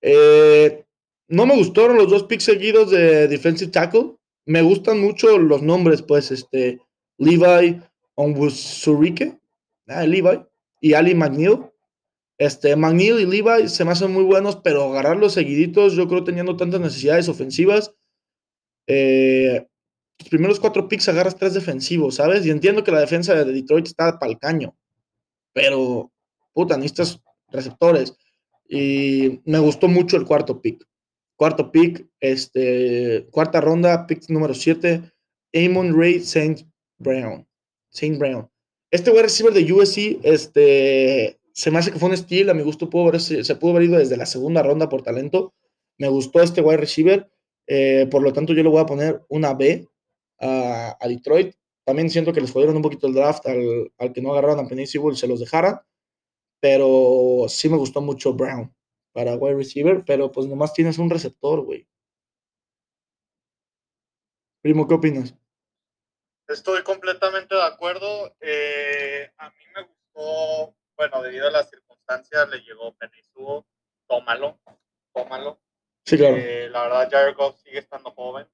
Eh, no me gustaron los dos picks seguidos de defensive tackle. Me gustan mucho los nombres, pues, este, Levi Onwuzurike, ah, Levi, y Ali McNeil. Este, McNeil y Levi se me hacen muy buenos, pero agarrarlos seguiditos, yo creo teniendo tantas necesidades ofensivas. Eh, los primeros cuatro picks agarras tres defensivos, ¿sabes? Y entiendo que la defensa de Detroit está para el caño, pero, puta, necesitas receptores. Y me gustó mucho el cuarto pick. Cuarto pick, este, cuarta ronda, pick número 7, Amon Ray Saint Brown. Saint Brown. Este wide receiver de USC, este, se me hace que fue un steal, a mi gusto pudo haber, se pudo haber ido desde la segunda ronda por talento. Me gustó este wide receiver. Eh, por lo tanto, yo le voy a poner una B a, a Detroit. También siento que les jodieron un poquito el draft al, al que no agarraron a Penny Sewell, se los dejaran. Pero sí me gustó mucho Brown para wide receiver, pero pues nomás tienes un receptor, güey. Primo, ¿qué opinas? Estoy completamente de acuerdo. Eh, a mí me gustó, bueno, debido a las circunstancias, le llegó Penisuo, tómalo, tómalo. Sí, claro. Eh, la verdad, Jared Goff sigue estando joven.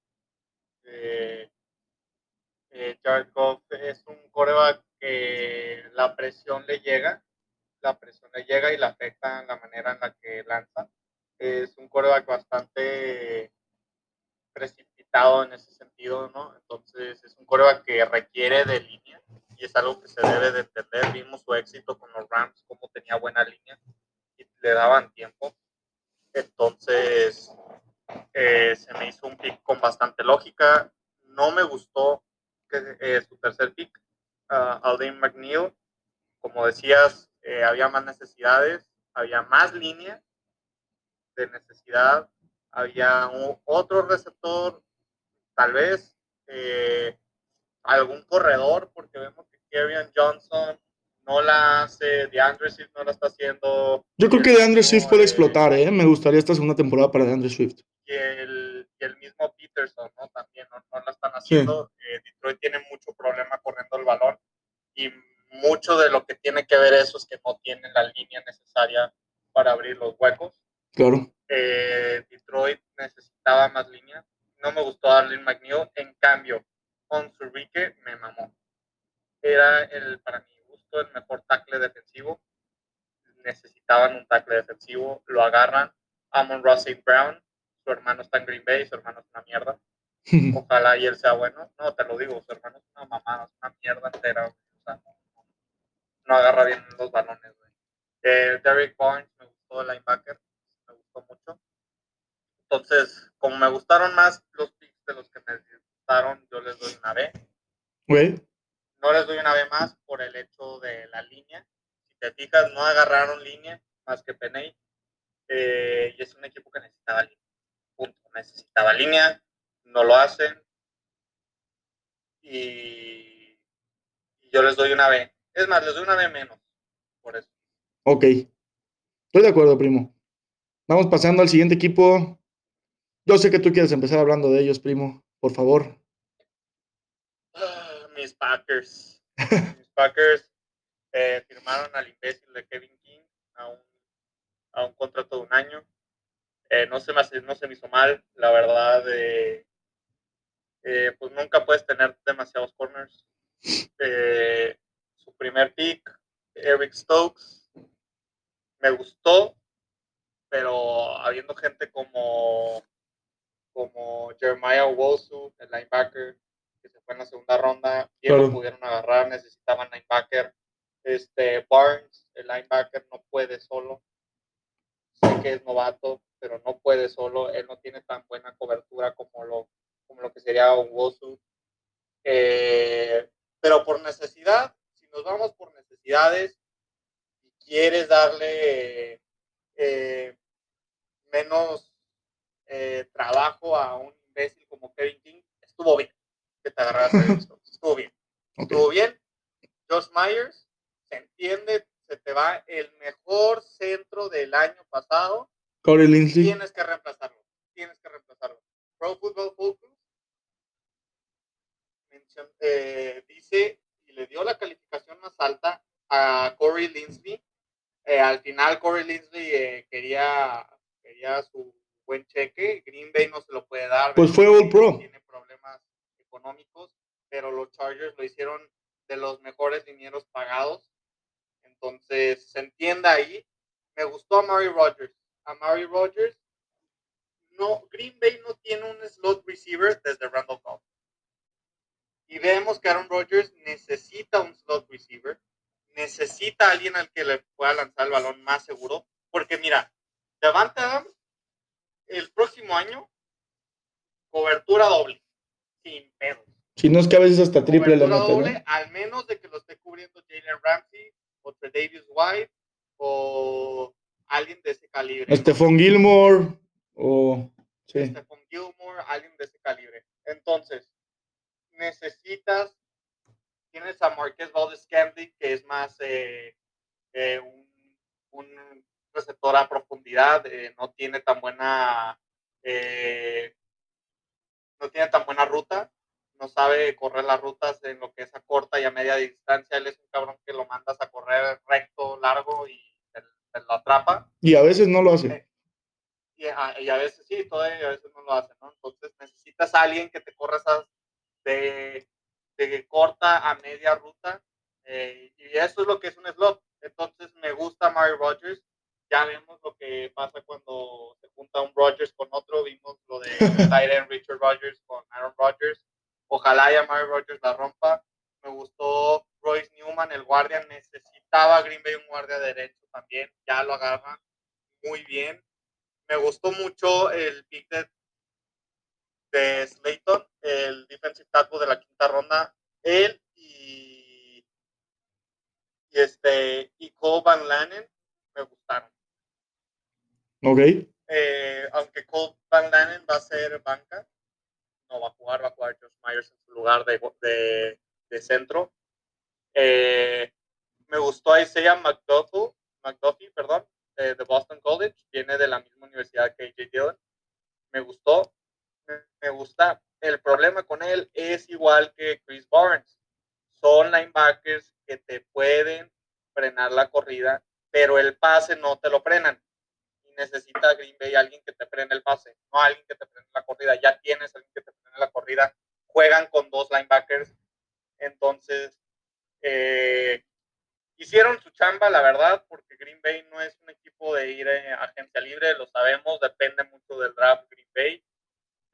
Eh, eh, Jared Goff es un coreback que la presión le llega, la presión le llega y le afecta en la manera en la que lanza. Es un coreback bastante precipitado en ese sentido, ¿no? Entonces es un coreback que requiere de línea y es algo que se debe de entender. Vimos su éxito con los Rams, cómo tenía buena línea y le daban tiempo. Entonces eh, se me hizo un pick con bastante lógica. No me gustó que, eh, su tercer pick, uh, Alden McNeil. Como decías, eh, había más necesidades, había más línea de necesidad, había un, otro receptor, tal vez eh, algún corredor, porque vemos que Kevin Johnson no la hace, DeAndre Swift no la está haciendo. Yo creo que DeAndre Swift puede Eh, explotar, ¿eh? Me gustaría esta segunda temporada para DeAndre Swift. y el, y el mismo Peterson, ¿no? También no, no la están haciendo. Eh, Detroit tiene mucho problema corriendo el balón y mucho de lo que tiene que ver eso es que no tienen la línea necesaria para abrir los huecos. Claro. Eh, Detroit necesitaba más línea. No me gustó Arlene McNeil. En cambio, con Zurrique me mamó. Era el, para mi gusto, el mejor tackle defensivo. Necesitaban un tackle defensivo. Lo agarran. Amon Russell Brown. Su hermano está en Green Bay. Su hermano es una mierda. Ojalá y él sea bueno. No, te lo digo. Su hermano es una mamada. Es una mierda entera. O sea, no, no, agarra bien los balones. güey. Eh, Derek Barnes me gustó el linebacker me gustó mucho. Entonces, como me gustaron más los picks de los que me gustaron, yo les doy una B. Güey. No les doy una B más por el hecho de la línea. Si te fijas, no agarraron línea más que Peney. Eh, y es un equipo que necesitaba línea. Punto. Necesitaba línea, no lo hacen. Y, y yo les doy una B. Es más, les doy una B menos. Por eso. Ok. Estoy de acuerdo, primo. Vamos pasando al siguiente equipo. Yo sé que tú quieres empezar hablando de ellos, primo. Por favor. Ah, mis Packers. mis Packers eh, firmaron al imbécil de Kevin King a un, a un contrato de un año. Eh, no, se me hace- no se me hizo mal, la verdad. eh, eh, pues nunca puedes tener demasiados corners. Eh, su primer pick, Eric Stokes, me gustó, pero habiendo gente como, como Jeremiah Wosu, el linebacker, que se fue en la segunda ronda, bien Claro. lo pudieron agarrar, necesitaban linebacker. Este Barnes, el linebacker, no puede solo. Sé que es novato, pero no puede solo. Él no tiene tan buena cobertura como lo, como lo que sería un Wosu. Eh, pero por necesidad, si nos vamos por necesidades y quieres darle eh, menos eh, trabajo a un imbécil como Kevin King, estuvo bien que te agarraras a Eric Stokes. Estuvo bien. Estuvo bien. Josh Myers, se entiende, se te va el mejor centro del año pasado. Corey Linsley. Tienes que reemplazarlo. Tienes que reemplazarlo. Pro Football Focus eh, dice Corey Linsley. Eh, al final Corey Linsley eh, quería, quería su buen cheque. Green Bay no se lo puede dar. Pues fue All Pro. Tiene problemas económicos, pero los Chargers lo hicieron de los mejores linieros pagados. Entonces, se entiende ahí. Me gustó a Mary Rogers. A Mary Rogers, no, Green Bay no tiene un slot receiver desde Randall Cobb. Y vemos que Aaron Rodgers necesita un slot receiver, necesita alguien al que le pueda lanzar el balón más seguro. Porque mira, Davante Adams, el próximo año, cobertura doble, sin pedos. Si no es que a veces hasta triple doble, ¿no? al menos de que lo esté cubriendo Jalen Ramsey o Davis White o alguien de ese calibre. Stephon Gilmore o... Sí. Stephon Gilmore, alguien de ese calibre. Entonces, necesitas, tienes a Marquez Valdez Scantling, que es más eh, eh, un, un, receptor a profundidad, eh, no tiene tan buena no tiene tan buena ruta, no sabe correr las rutas en lo que es a corta y a media distancia. Él es un cabrón que lo mandas a correr recto, largo y te, lo atrapa. Y a veces no lo hace. Y, a, y, a, veces sí, todavía a veces no lo hace, ¿no? Entonces necesitas a alguien que te corra esas de, de corta a media ruta. Eh, y eso es lo que es un slot. Entonces me gusta Mario Rogers. Ya vemos lo que pasa cuando se junta un Rogers con otro. Vimos lo de Tyron Richard Rogers con Aaron Rodgers Ojalá ya Mario Rogers la rompa. Me gustó Royce Newman, el guardia. Necesitaba Green Bay un guardia derecho también. Ya lo agarra muy bien. Me gustó mucho el pick de, de Slayton, el defensive tackle de la quinta ronda. Él y, y este y Cole Van Lanen me gustaron. Ok. Eh, aunque Cole Van Lanen va a ser banca, no va a jugar, va a jugar Josh Myers en su lugar de, de, centro. Eh, me gustó Isaiah McDuffie, McDuffie perdón, de, Boston College, viene de la misma universidad que AJ Dillon. Me gustó, me, gusta. El problema con él es igual que Chris Barnes. Son linebackers que te pueden frenar la corrida, pero el pase no te lo frenan necesita Green Bay alguien que te frene el pase, no alguien que te frene la corrida. Ya tienes alguien que te frene la corrida. Juegan con dos linebackers. Entonces, eh, hicieron su chamba, la verdad, porque Green Bay no es un equipo de ir eh, a agencia libre, lo sabemos, depende mucho del draft.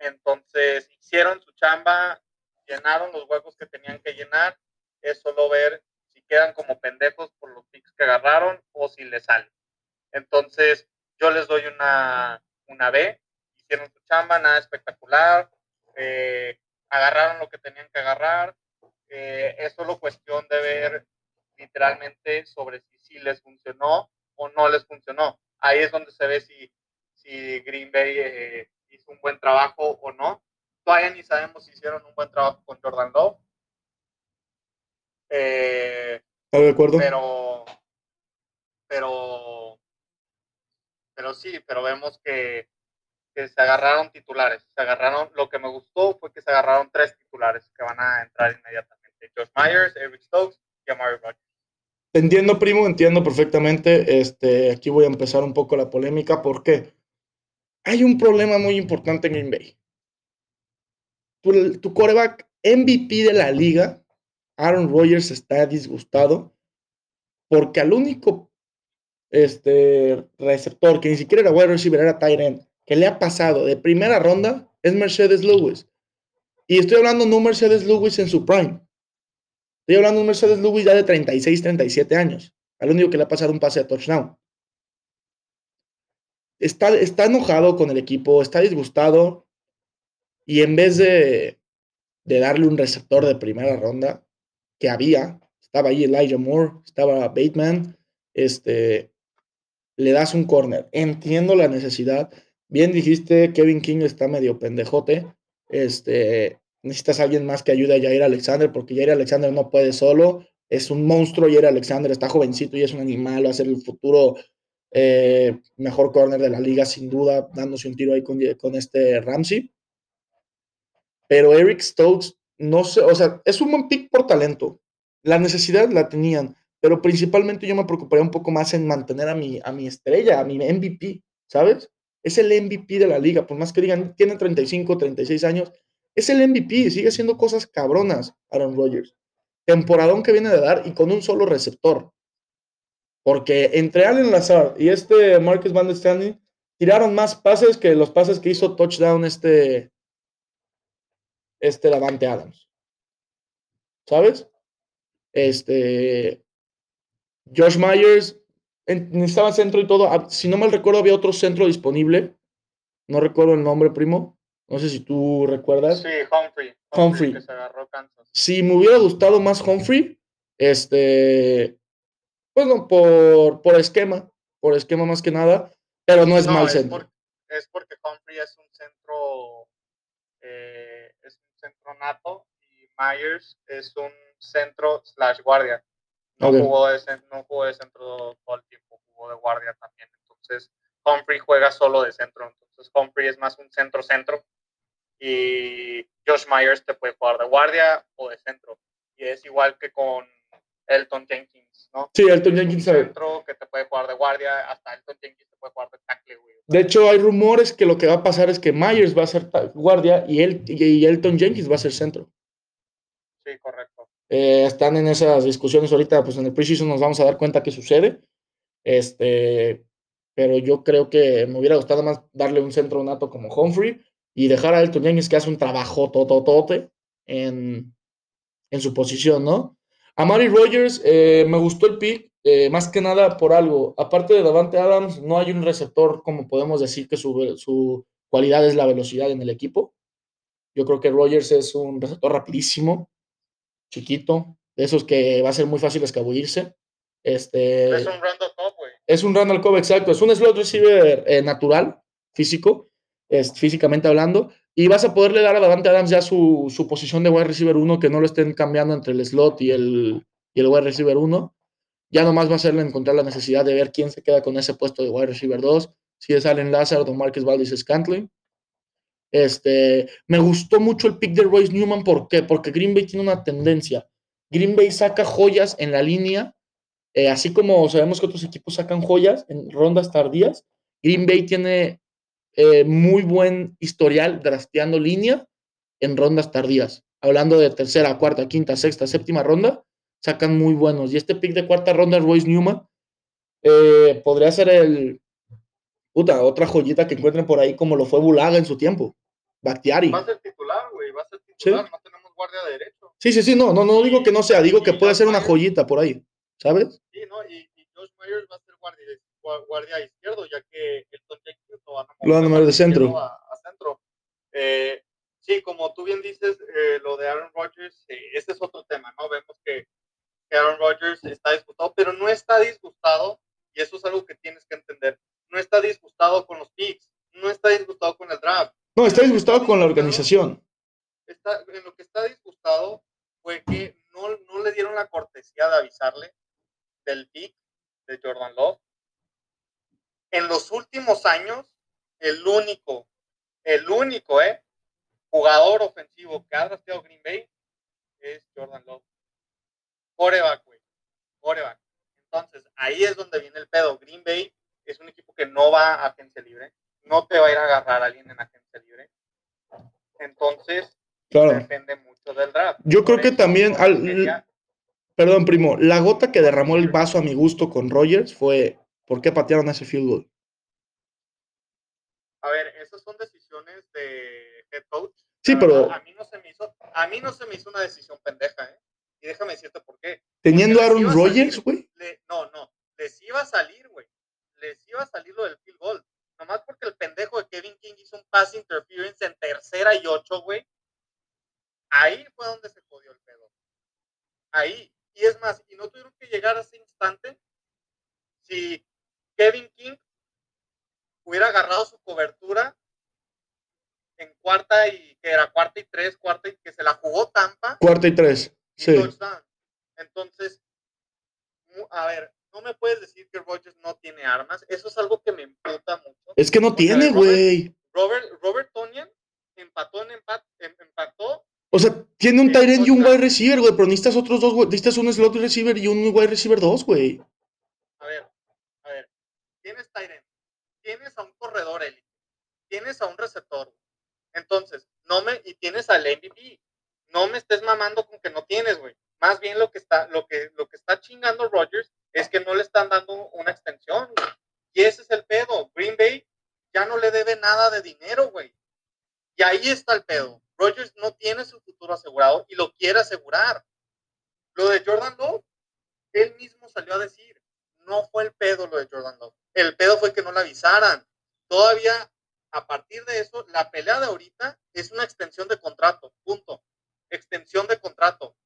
Entonces, hicieron su chamba, llenaron los huecos que tenían que llenar. Es solo ver si quedan como pendejos por los picks que agarraron o si les salen. Entonces, yo les doy una, una B, hicieron su chamba, nada espectacular, eh, agarraron lo que tenían que agarrar, eh, es solo cuestión de ver literalmente sobre si, si les funcionó o no les funcionó. Ahí es donde se ve si, si Green Bay eh, hizo un buen trabajo o no. Todavía ni sabemos si hicieron un buen trabajo con Jordan Love. Eh, de acuerdo? Pero, pero pero sí, pero vemos que, que, se agarraron titulares. Se agarraron, lo que me gustó fue que se agarraron tres titulares que van a entrar inmediatamente. Josh Myers, Eric Stokes y Amari Rodgers. Entiendo, primo, entiendo perfectamente. Este, aquí voy a empezar un poco la polémica porque hay un problema muy importante en Green Bay. Tu, tu coreback MVP de la liga, Aaron Rodgers, está disgustado porque al único este receptor, que ni siquiera era wide receiver, era end, que le ha pasado de primera ronda, es Mercedes Lewis. Y estoy hablando no Mercedes Lewis en su prime. Estoy hablando de Mercedes Lewis ya de 36, 37 años. Al único que le ha pasado un pase de touchdown. Está, está enojado con el equipo, está disgustado. Y en vez de, de darle un receptor de primera ronda, que había, estaba ahí Elijah Moore, estaba Bateman, este, le das un corner. Entiendo la necesidad. Bien dijiste, Kevin King está medio pendejote. Este, necesitas a alguien más que ayude a Jair Alexander, porque Jair Alexander no puede solo. Es un monstruo, Jair Alexander está jovencito y es un animal, va a ser el futuro eh, mejor corner de la liga, sin duda, dándose un tiro ahí con, con este Ramsey. Pero Eric Stokes, no sé, o sea, es un buen pick por talento. La necesidad la tenían pero principalmente yo me preocuparía un poco más en mantener a mi, a mi estrella, a mi MVP, ¿sabes? Es el MVP de la liga, por más que digan, tiene 35, 36 años, es el MVP, sigue haciendo cosas cabronas Aaron Rodgers. Temporadón que viene de dar y con un solo receptor. Porque entre Allen Lazar y este Marcus Van der Standing tiraron más pases que los pases que hizo touchdown este, este Davante Adams. ¿Sabes? Este, Josh Myers necesitaba centro y todo. Ah, si no mal recuerdo, había otro centro disponible. No recuerdo el nombre, primo. No sé si tú recuerdas. Sí, Humphrey. Humphrey. Si me hubiera gustado más Humphrey, este. Bueno, por, por esquema. Por esquema más que nada. Pero no es mal centro. es porque Humphrey es un centro eh, es un centro nato y Myers es un centro slash guardia. No, jugó de, no jugó de centro todo el tiempo, jugó de guardia también. Entonces, Humphrey juega solo de centro. Entonces, Humphrey es más un centro-centro. Y Josh Myers te puede jugar de guardia o de centro. Y es igual que con Elton Jenkins, ¿no? Sí, Elton Jenkins. Centro que te puede jugar de guardia, hasta Elton Jenkins te puede jugar de tackle, güey. De hecho, hay rumores que lo que va a pasar es que Myers va a ser guardia y, él, y Elton Jenkins va a ser centro. Sí, correcto. Eh, están en esas discusiones ahorita, pues en el preseason nos vamos a dar cuenta qué sucede. Este, pero yo creo que me hubiera gustado más darle un centro nato como Humphrey y dejar a Elton Jenkins que hace un trabajo tototote en, en su posición, ¿no? A Mari Rogers eh, me gustó el pick, eh, más que nada por algo. Aparte de Davante Adams, no hay un receptor como podemos decir que su, su cualidad es la velocidad en el equipo. Yo creo que Rogers es un receptor rapidísimo, chiquito, de esos que va a ser muy fácil escabullirse. Este, es un Randall Cobb, güey. Es un Randall Cobb, exacto. Es un slot receiver eh, natural, físico, es, físicamente hablando. Y vas a poderle dar a Davante Adams ya su, su, posición de wide receiver 1, que no lo estén cambiando entre el slot y el, y el wide receiver 1. Ya nomás va a serle encontrar la necesidad de ver quién se queda con ese puesto de wide receiver 2, si es Allen Lazard o Marcus Valdez Scantling. Este, me gustó mucho el pick de Royce Newman, ¿por qué? Porque Green Bay tiene una tendencia. Green Bay saca joyas en la línea, eh, así como sabemos que otros equipos sacan joyas en rondas tardías. Green Bay tiene eh, muy buen historial drafteando línea en rondas tardías. Hablando de tercera, cuarta, quinta, sexta, séptima ronda, sacan muy buenos. Y este pick de cuarta ronda, Royce Newman, eh, podría ser el. Puta, otra joyita que encuentren por ahí, como lo fue Bulaga en su tiempo. Bactiari. Va a ser titular, güey, va a ser titular, no tenemos guardia derecho. Sí, sí, sí, no, no, no digo que no sea, digo que puede ser una joyita por ahí, ¿sabes? Sí, no, y, y Josh Myers va a ser guardia, guardia izquierdo, ya que el Jenkins lo van a mover, lo van a mover de centro. A, a centro. Eh, sí, como tú bien dices, eh, lo de Aaron Rodgers, eh, este es otro tema, ¿no? Vemos que, que Aaron Rodgers está disgustado, pero no está disgustado, y eso es algo que tienes que entender, no está disgustado con los picks, no está disgustado con el draft, no, está disgustado con la organización. Está, en lo que está disgustado fue que no, no le dieron la cortesía de avisarle del pick de Jordan Love. En los últimos años, el único, el único, ¿eh? Jugador ofensivo que ha drafteado Green Bay es Jordan Love. Coreback, güey. Coreback. Entonces, ahí es donde viene el pedo. Green Bay es un equipo que no va a agencia libre no te va a ir a agarrar a alguien en agencia libre. Entonces, depende mucho del draft. Yo creo que también, al, perdón, primo, la gota que derramó el vaso a mi gusto con Rogers fue ¿por qué patearon ese field goal? A ver, esas son decisiones de head coach. Sí, pero a mí no se me hizo, a mí no se me hizo una decisión pendeja, ¿eh? Y déjame decirte por qué. Teniendo a Aaron Rodgers, güey. No, no, les iba a salir, güey. Les iba a salir lo del field goal nomás porque el pendejo de Kevin King hizo un pass interference en tercera y ocho, güey. Ahí fue donde se jodió el pedo. Ahí. Y es más, y no tuvieron que llegar a ese instante si Kevin King hubiera agarrado su cobertura en cuarta y que era cuarta y tres, cuarta y que se la jugó Tampa. Cuarta y tres. sí. Entonces, a ver, no me puedes decir que Rogers no tiene armas. Eso es algo que me emputa mucho. Es que no tiene, güey. Robert, Robert, Tonian empató en empat, em, empató. O sea, tiene un Tyrant y un wide receiver, güey, pero necesitas otros dos, güey. Necesitas un slot receiver y un wide receiver dos, güey. A ver, a ver. Tienes Tyrant, tienes a un corredor élite, tienes a un receptor. Entonces, no me, y tienes al MVP. No me estés mamando con que no tienes, güey. Más bien lo que está, lo que, lo que está chingando Rogers es que no le están dando una extensión. Y ese es el pedo. Green Bay ya no le debe nada de dinero, güey. Y ahí está el pedo. Rogers no tiene su futuro asegurado y lo quiere asegurar. Lo de Jordan Love, él mismo salió a decir, no fue el pedo lo de Jordan Love. El pedo fue que no le avisaran. Todavía, a partir de eso, la pelea de ahorita es una extensión de contrato. Punto. Extensión de contrato.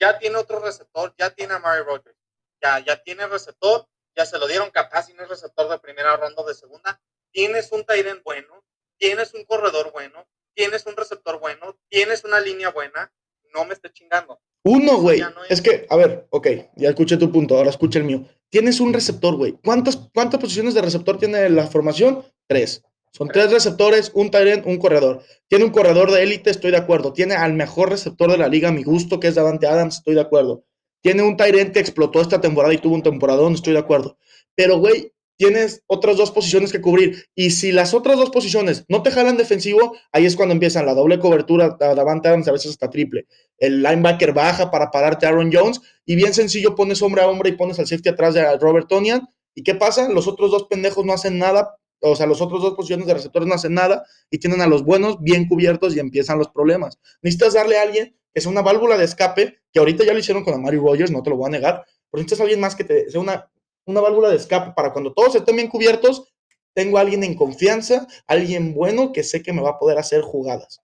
Ya tiene otro receptor, ya tiene a Mary Rogers ya, ya tiene receptor, ya se lo dieron capaz y no es receptor de primera ronda o de segunda. Tienes un Tyren bueno, tienes un corredor bueno, tienes un receptor bueno, tienes una línea buena, no me esté chingando. Uno, güey. no Es es- que, a ver, ok, ya escuché tu punto, ahora escucha el mío. Tienes un receptor, güey. ¿Cuántas, ¿Cuántas posiciones de receptor tiene la formación? Tres. Son tres receptores, un tight un corredor. Tiene un corredor de élite, estoy de acuerdo. Tiene al mejor receptor de la liga, a mi gusto, que es Davante Adams, estoy de acuerdo. Tiene un tight que explotó esta temporada y tuvo un temporadón, estoy de acuerdo. Pero, güey, tienes otras dos posiciones que cubrir. Y si las otras dos posiciones no te jalan defensivo, ahí es cuando empiezan la doble cobertura a Davante Adams, a veces hasta triple. El linebacker baja para pararte a Aaron Jones y bien sencillo pones hombre a hombre y pones al safety atrás de Robert Tonian. ¿Y qué pasa? Los otros dos pendejos no hacen nada, o sea, los otros dos posiciones de receptores no hacen nada y tienen a los buenos bien cubiertos y empiezan los problemas. Necesitas darle a alguien que sea una válvula de escape, que ahorita ya lo hicieron con Amari Rogers, no te lo voy a negar, pero necesitas a alguien más que te sea una, una válvula de escape para cuando todos estén bien cubiertos, tengo a alguien en confianza, alguien bueno que sé que me va a poder hacer jugadas.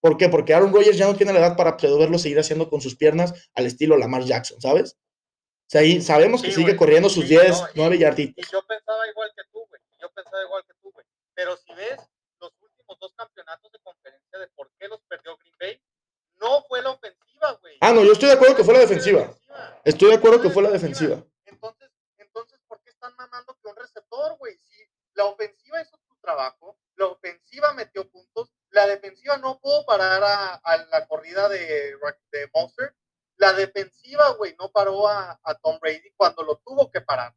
¿Por qué? Porque Aaron Rodgers ya no tiene la edad para poderlo seguir haciendo con sus piernas al estilo Lamar Jackson, ¿sabes? O sea, ahí sabemos que Sí, sigue corriendo sus Sí, 10, no, y- 9 yarditos. Y yo pensaba igual que tú, güey. Yo pensaba igual que tú, güey. Pero si ves los últimos dos campeonatos de conferencia de por qué los perdió Green Bay, no fue la ofensiva, güey. Ah, no, yo estoy de acuerdo que fue la defensiva. Estoy de acuerdo que Fue la la defensiva. Entonces, entonces, ¿por qué están mamando que un receptor, güey? Si la ofensiva hizo su trabajo, la ofensiva metió puntos, la defensiva no pudo parar a, a la corrida de, de Monster, la defensiva, güey, no paró a, a Tom Brady cuando lo tuvo que parar.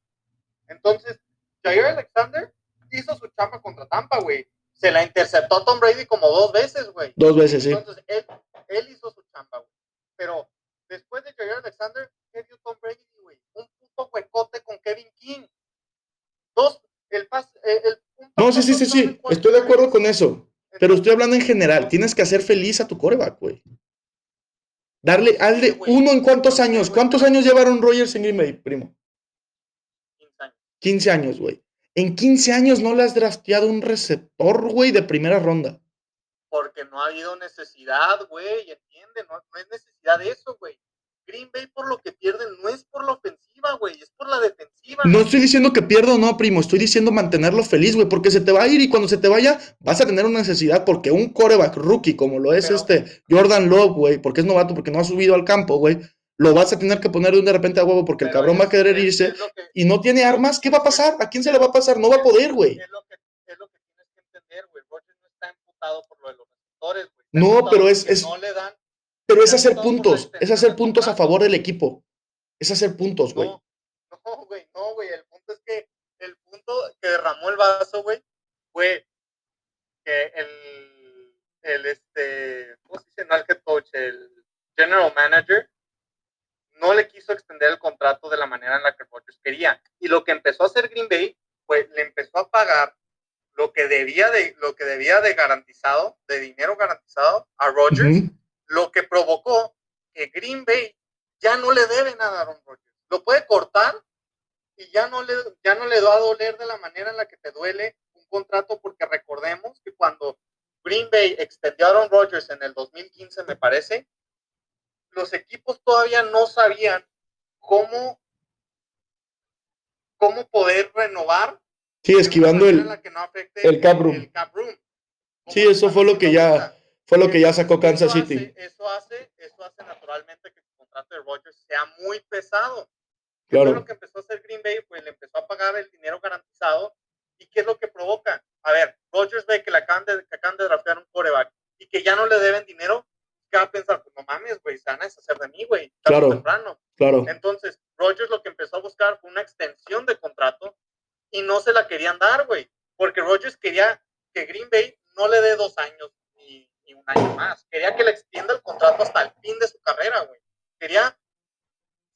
Entonces, Jair Alexander hizo su chamba contra Tampa, güey. Se la interceptó a Tom Brady como dos veces, güey. Dos veces, sí. Entonces, él, él hizo su chamba, güey. Pero después de Jair Alexander, ¿qué dio Tom Brady, güey? Un puto huecote con Kevin King. Dos, el pas, eh, el, un No, sí, sí, sí, sí. Estoy de acuerdo 49. con eso. Pero estoy hablando en general. Tienes que hacer feliz a tu coreback, güey. Darle, hazle güey. uno en cuántos años. ¿Cuántos años llevaron Rogers en Green Bay, primo? 15 años. 15 años, güey. En 15 años no le has drafteado un receptor, güey, de primera ronda. Porque no ha habido necesidad, güey, entiende, no, no es necesidad de eso, güey. Green Bay por lo que pierden no es por la ofensiva, güey, es por la defensiva. No estoy diciendo que pierda o no, primo. Estoy diciendo mantenerlo feliz, güey, porque se te va a ir y cuando se te vaya vas a tener una necesidad porque un coreback rookie como lo es Pero- este Jordan Love, güey, porque es novato, porque no ha subido al campo, güey, lo vas a tener que poner de un de repente a huevo porque el cabrón va a querer es- irse es lo que- y no tiene armas. ¿Qué va a pasar? ¿A quién se le va a pasar? No va a poder, güey. Es lo que, tienes que entender, güey. Rodgers no está emputado por lo de los receptores, güey. No, pero es- es- No le dan. Pero es hacer puntos, es hacer puntos a favor del equipo. Es hacer puntos, güey. No, no, güey, no, güey. El punto es que el punto que derramó el vaso, güey, fue que el, el este, ¿cómo se dice? No el head coach, el general manager, no le quiso extender el contrato de la manera en la que Rodgers quería. Y lo que empezó a hacer Green Bay, pues le empezó a pagar lo que debía de, lo que debía de garantizado, de dinero garantizado a Rodgers Ujú. lo que provocó que Green Bay ya no le debe nada a Aaron Rodgers. Lo puede cortar y ya no le ya no le va a doler de la manera en la que te duele un contrato porque recordemos que cuando Green Bay extendió a Aaron Rodgers en el 2015 me parece, los equipos todavía no sabían cómo cómo poder renovar Sí, esquivando el, no el cap room. el cap room. Sí, eso fue lo que ya- fue lo que ya sacó Kansas eso City. hace- eso hace, eso hace naturalmente que el contrato de Rodgers sea muy pesado. ¿Qué Claro. lo que empezó a hacer Green Bay? Pues le empezó a pagar el dinero garantizado. ¿Y qué es lo que provoca? A ver, Rodgers ve que le acaban de, que acaban de draftear un quarterback y que ya no le deben dinero. ¿Qué va a pensar? Pues no mames, güey, se van a deshacer de mí, güey. tarde o Claro. temprano. Claro. Entonces, Rodgers lo que empezó a buscar fue una extensión de contrato y no se la querían dar, güey. Porque Rodgers quería que Green Bay no le dé dos años ni, ni un año más. Quería que le extienda el contrato hasta el fin de su carrera, güey. Quería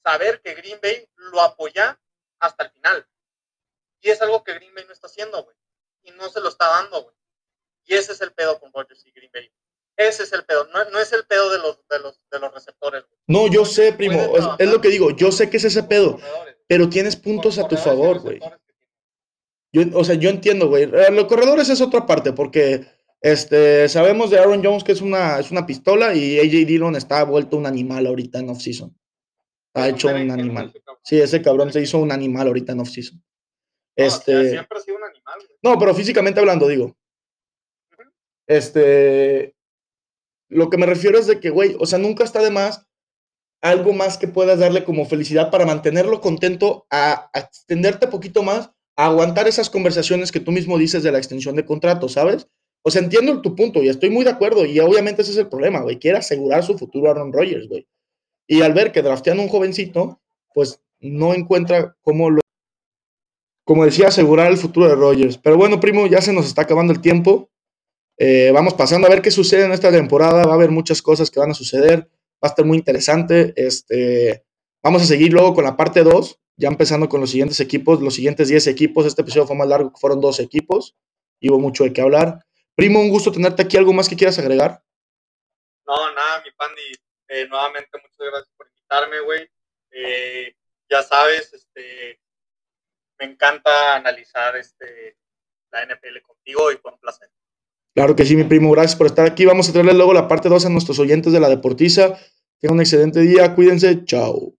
saber que Green Bay lo apoya hasta el final. Y es algo que Green Bay no está haciendo, güey. Y no se lo está dando, güey. Y ese es el pedo con Rodgers y Green Bay. Ese es el pedo. No, no es el pedo de los, de los, de los receptores, güey. No, yo sé, primo. Es, lo que digo. Yo sé que es ese pedo. Pero tienes puntos a tu favor, güey. Yo, o sea, yo entiendo, güey. Eh, Los corredores es otra parte, porque este, sabemos de Aaron Jones que es una, es una pistola y AJ Dillon está vuelto un animal ahorita en off-season. Ha hecho un animal. Sí, ese cabrón se hizo un animal ahorita en off-season. No, o sea, Este, siempre ha sido un animal, güey. no, pero físicamente hablando, digo. Este, lo que me refiero es de que, güey, o sea, nunca está de más algo más que puedas darle como felicidad para mantenerlo contento, a, a extenderte poquito más, a aguantar esas conversaciones que tú mismo dices de la extensión de contrato, ¿sabes? O sea, entiendo tu punto y estoy muy de acuerdo y obviamente ese es el problema, güey. Quiere asegurar su futuro a Aaron Rodgers, güey. Y al ver que draftean un jovencito, pues no encuentra cómo lo... Como decía, asegurar el futuro de Rodgers. Pero bueno, primo, ya se nos está acabando el tiempo. Eh, vamos pasando a ver qué sucede en esta temporada. Va a haber muchas cosas que van a suceder. Va a estar muy interesante. Este, vamos a seguir luego con la parte 2, ya empezando con los siguientes equipos, los siguientes 10 equipos. Este episodio fue más largo, fueron dos equipos. Y hubo mucho de qué hablar. Primo, un gusto tenerte aquí. ¿Algo más que quieras agregar? No, nada, mi Pandi. Eh, nuevamente, muchas gracias por invitarme, güey. Eh, ya sabes, este, me encanta analizar este, la NFL contigo y un placer. Claro que sí, mi primo. Gracias por estar aquí. Vamos a traerle luego la parte 2 a nuestros oyentes de la Deportiza. Tengan un excelente día. Cuídense. Chao.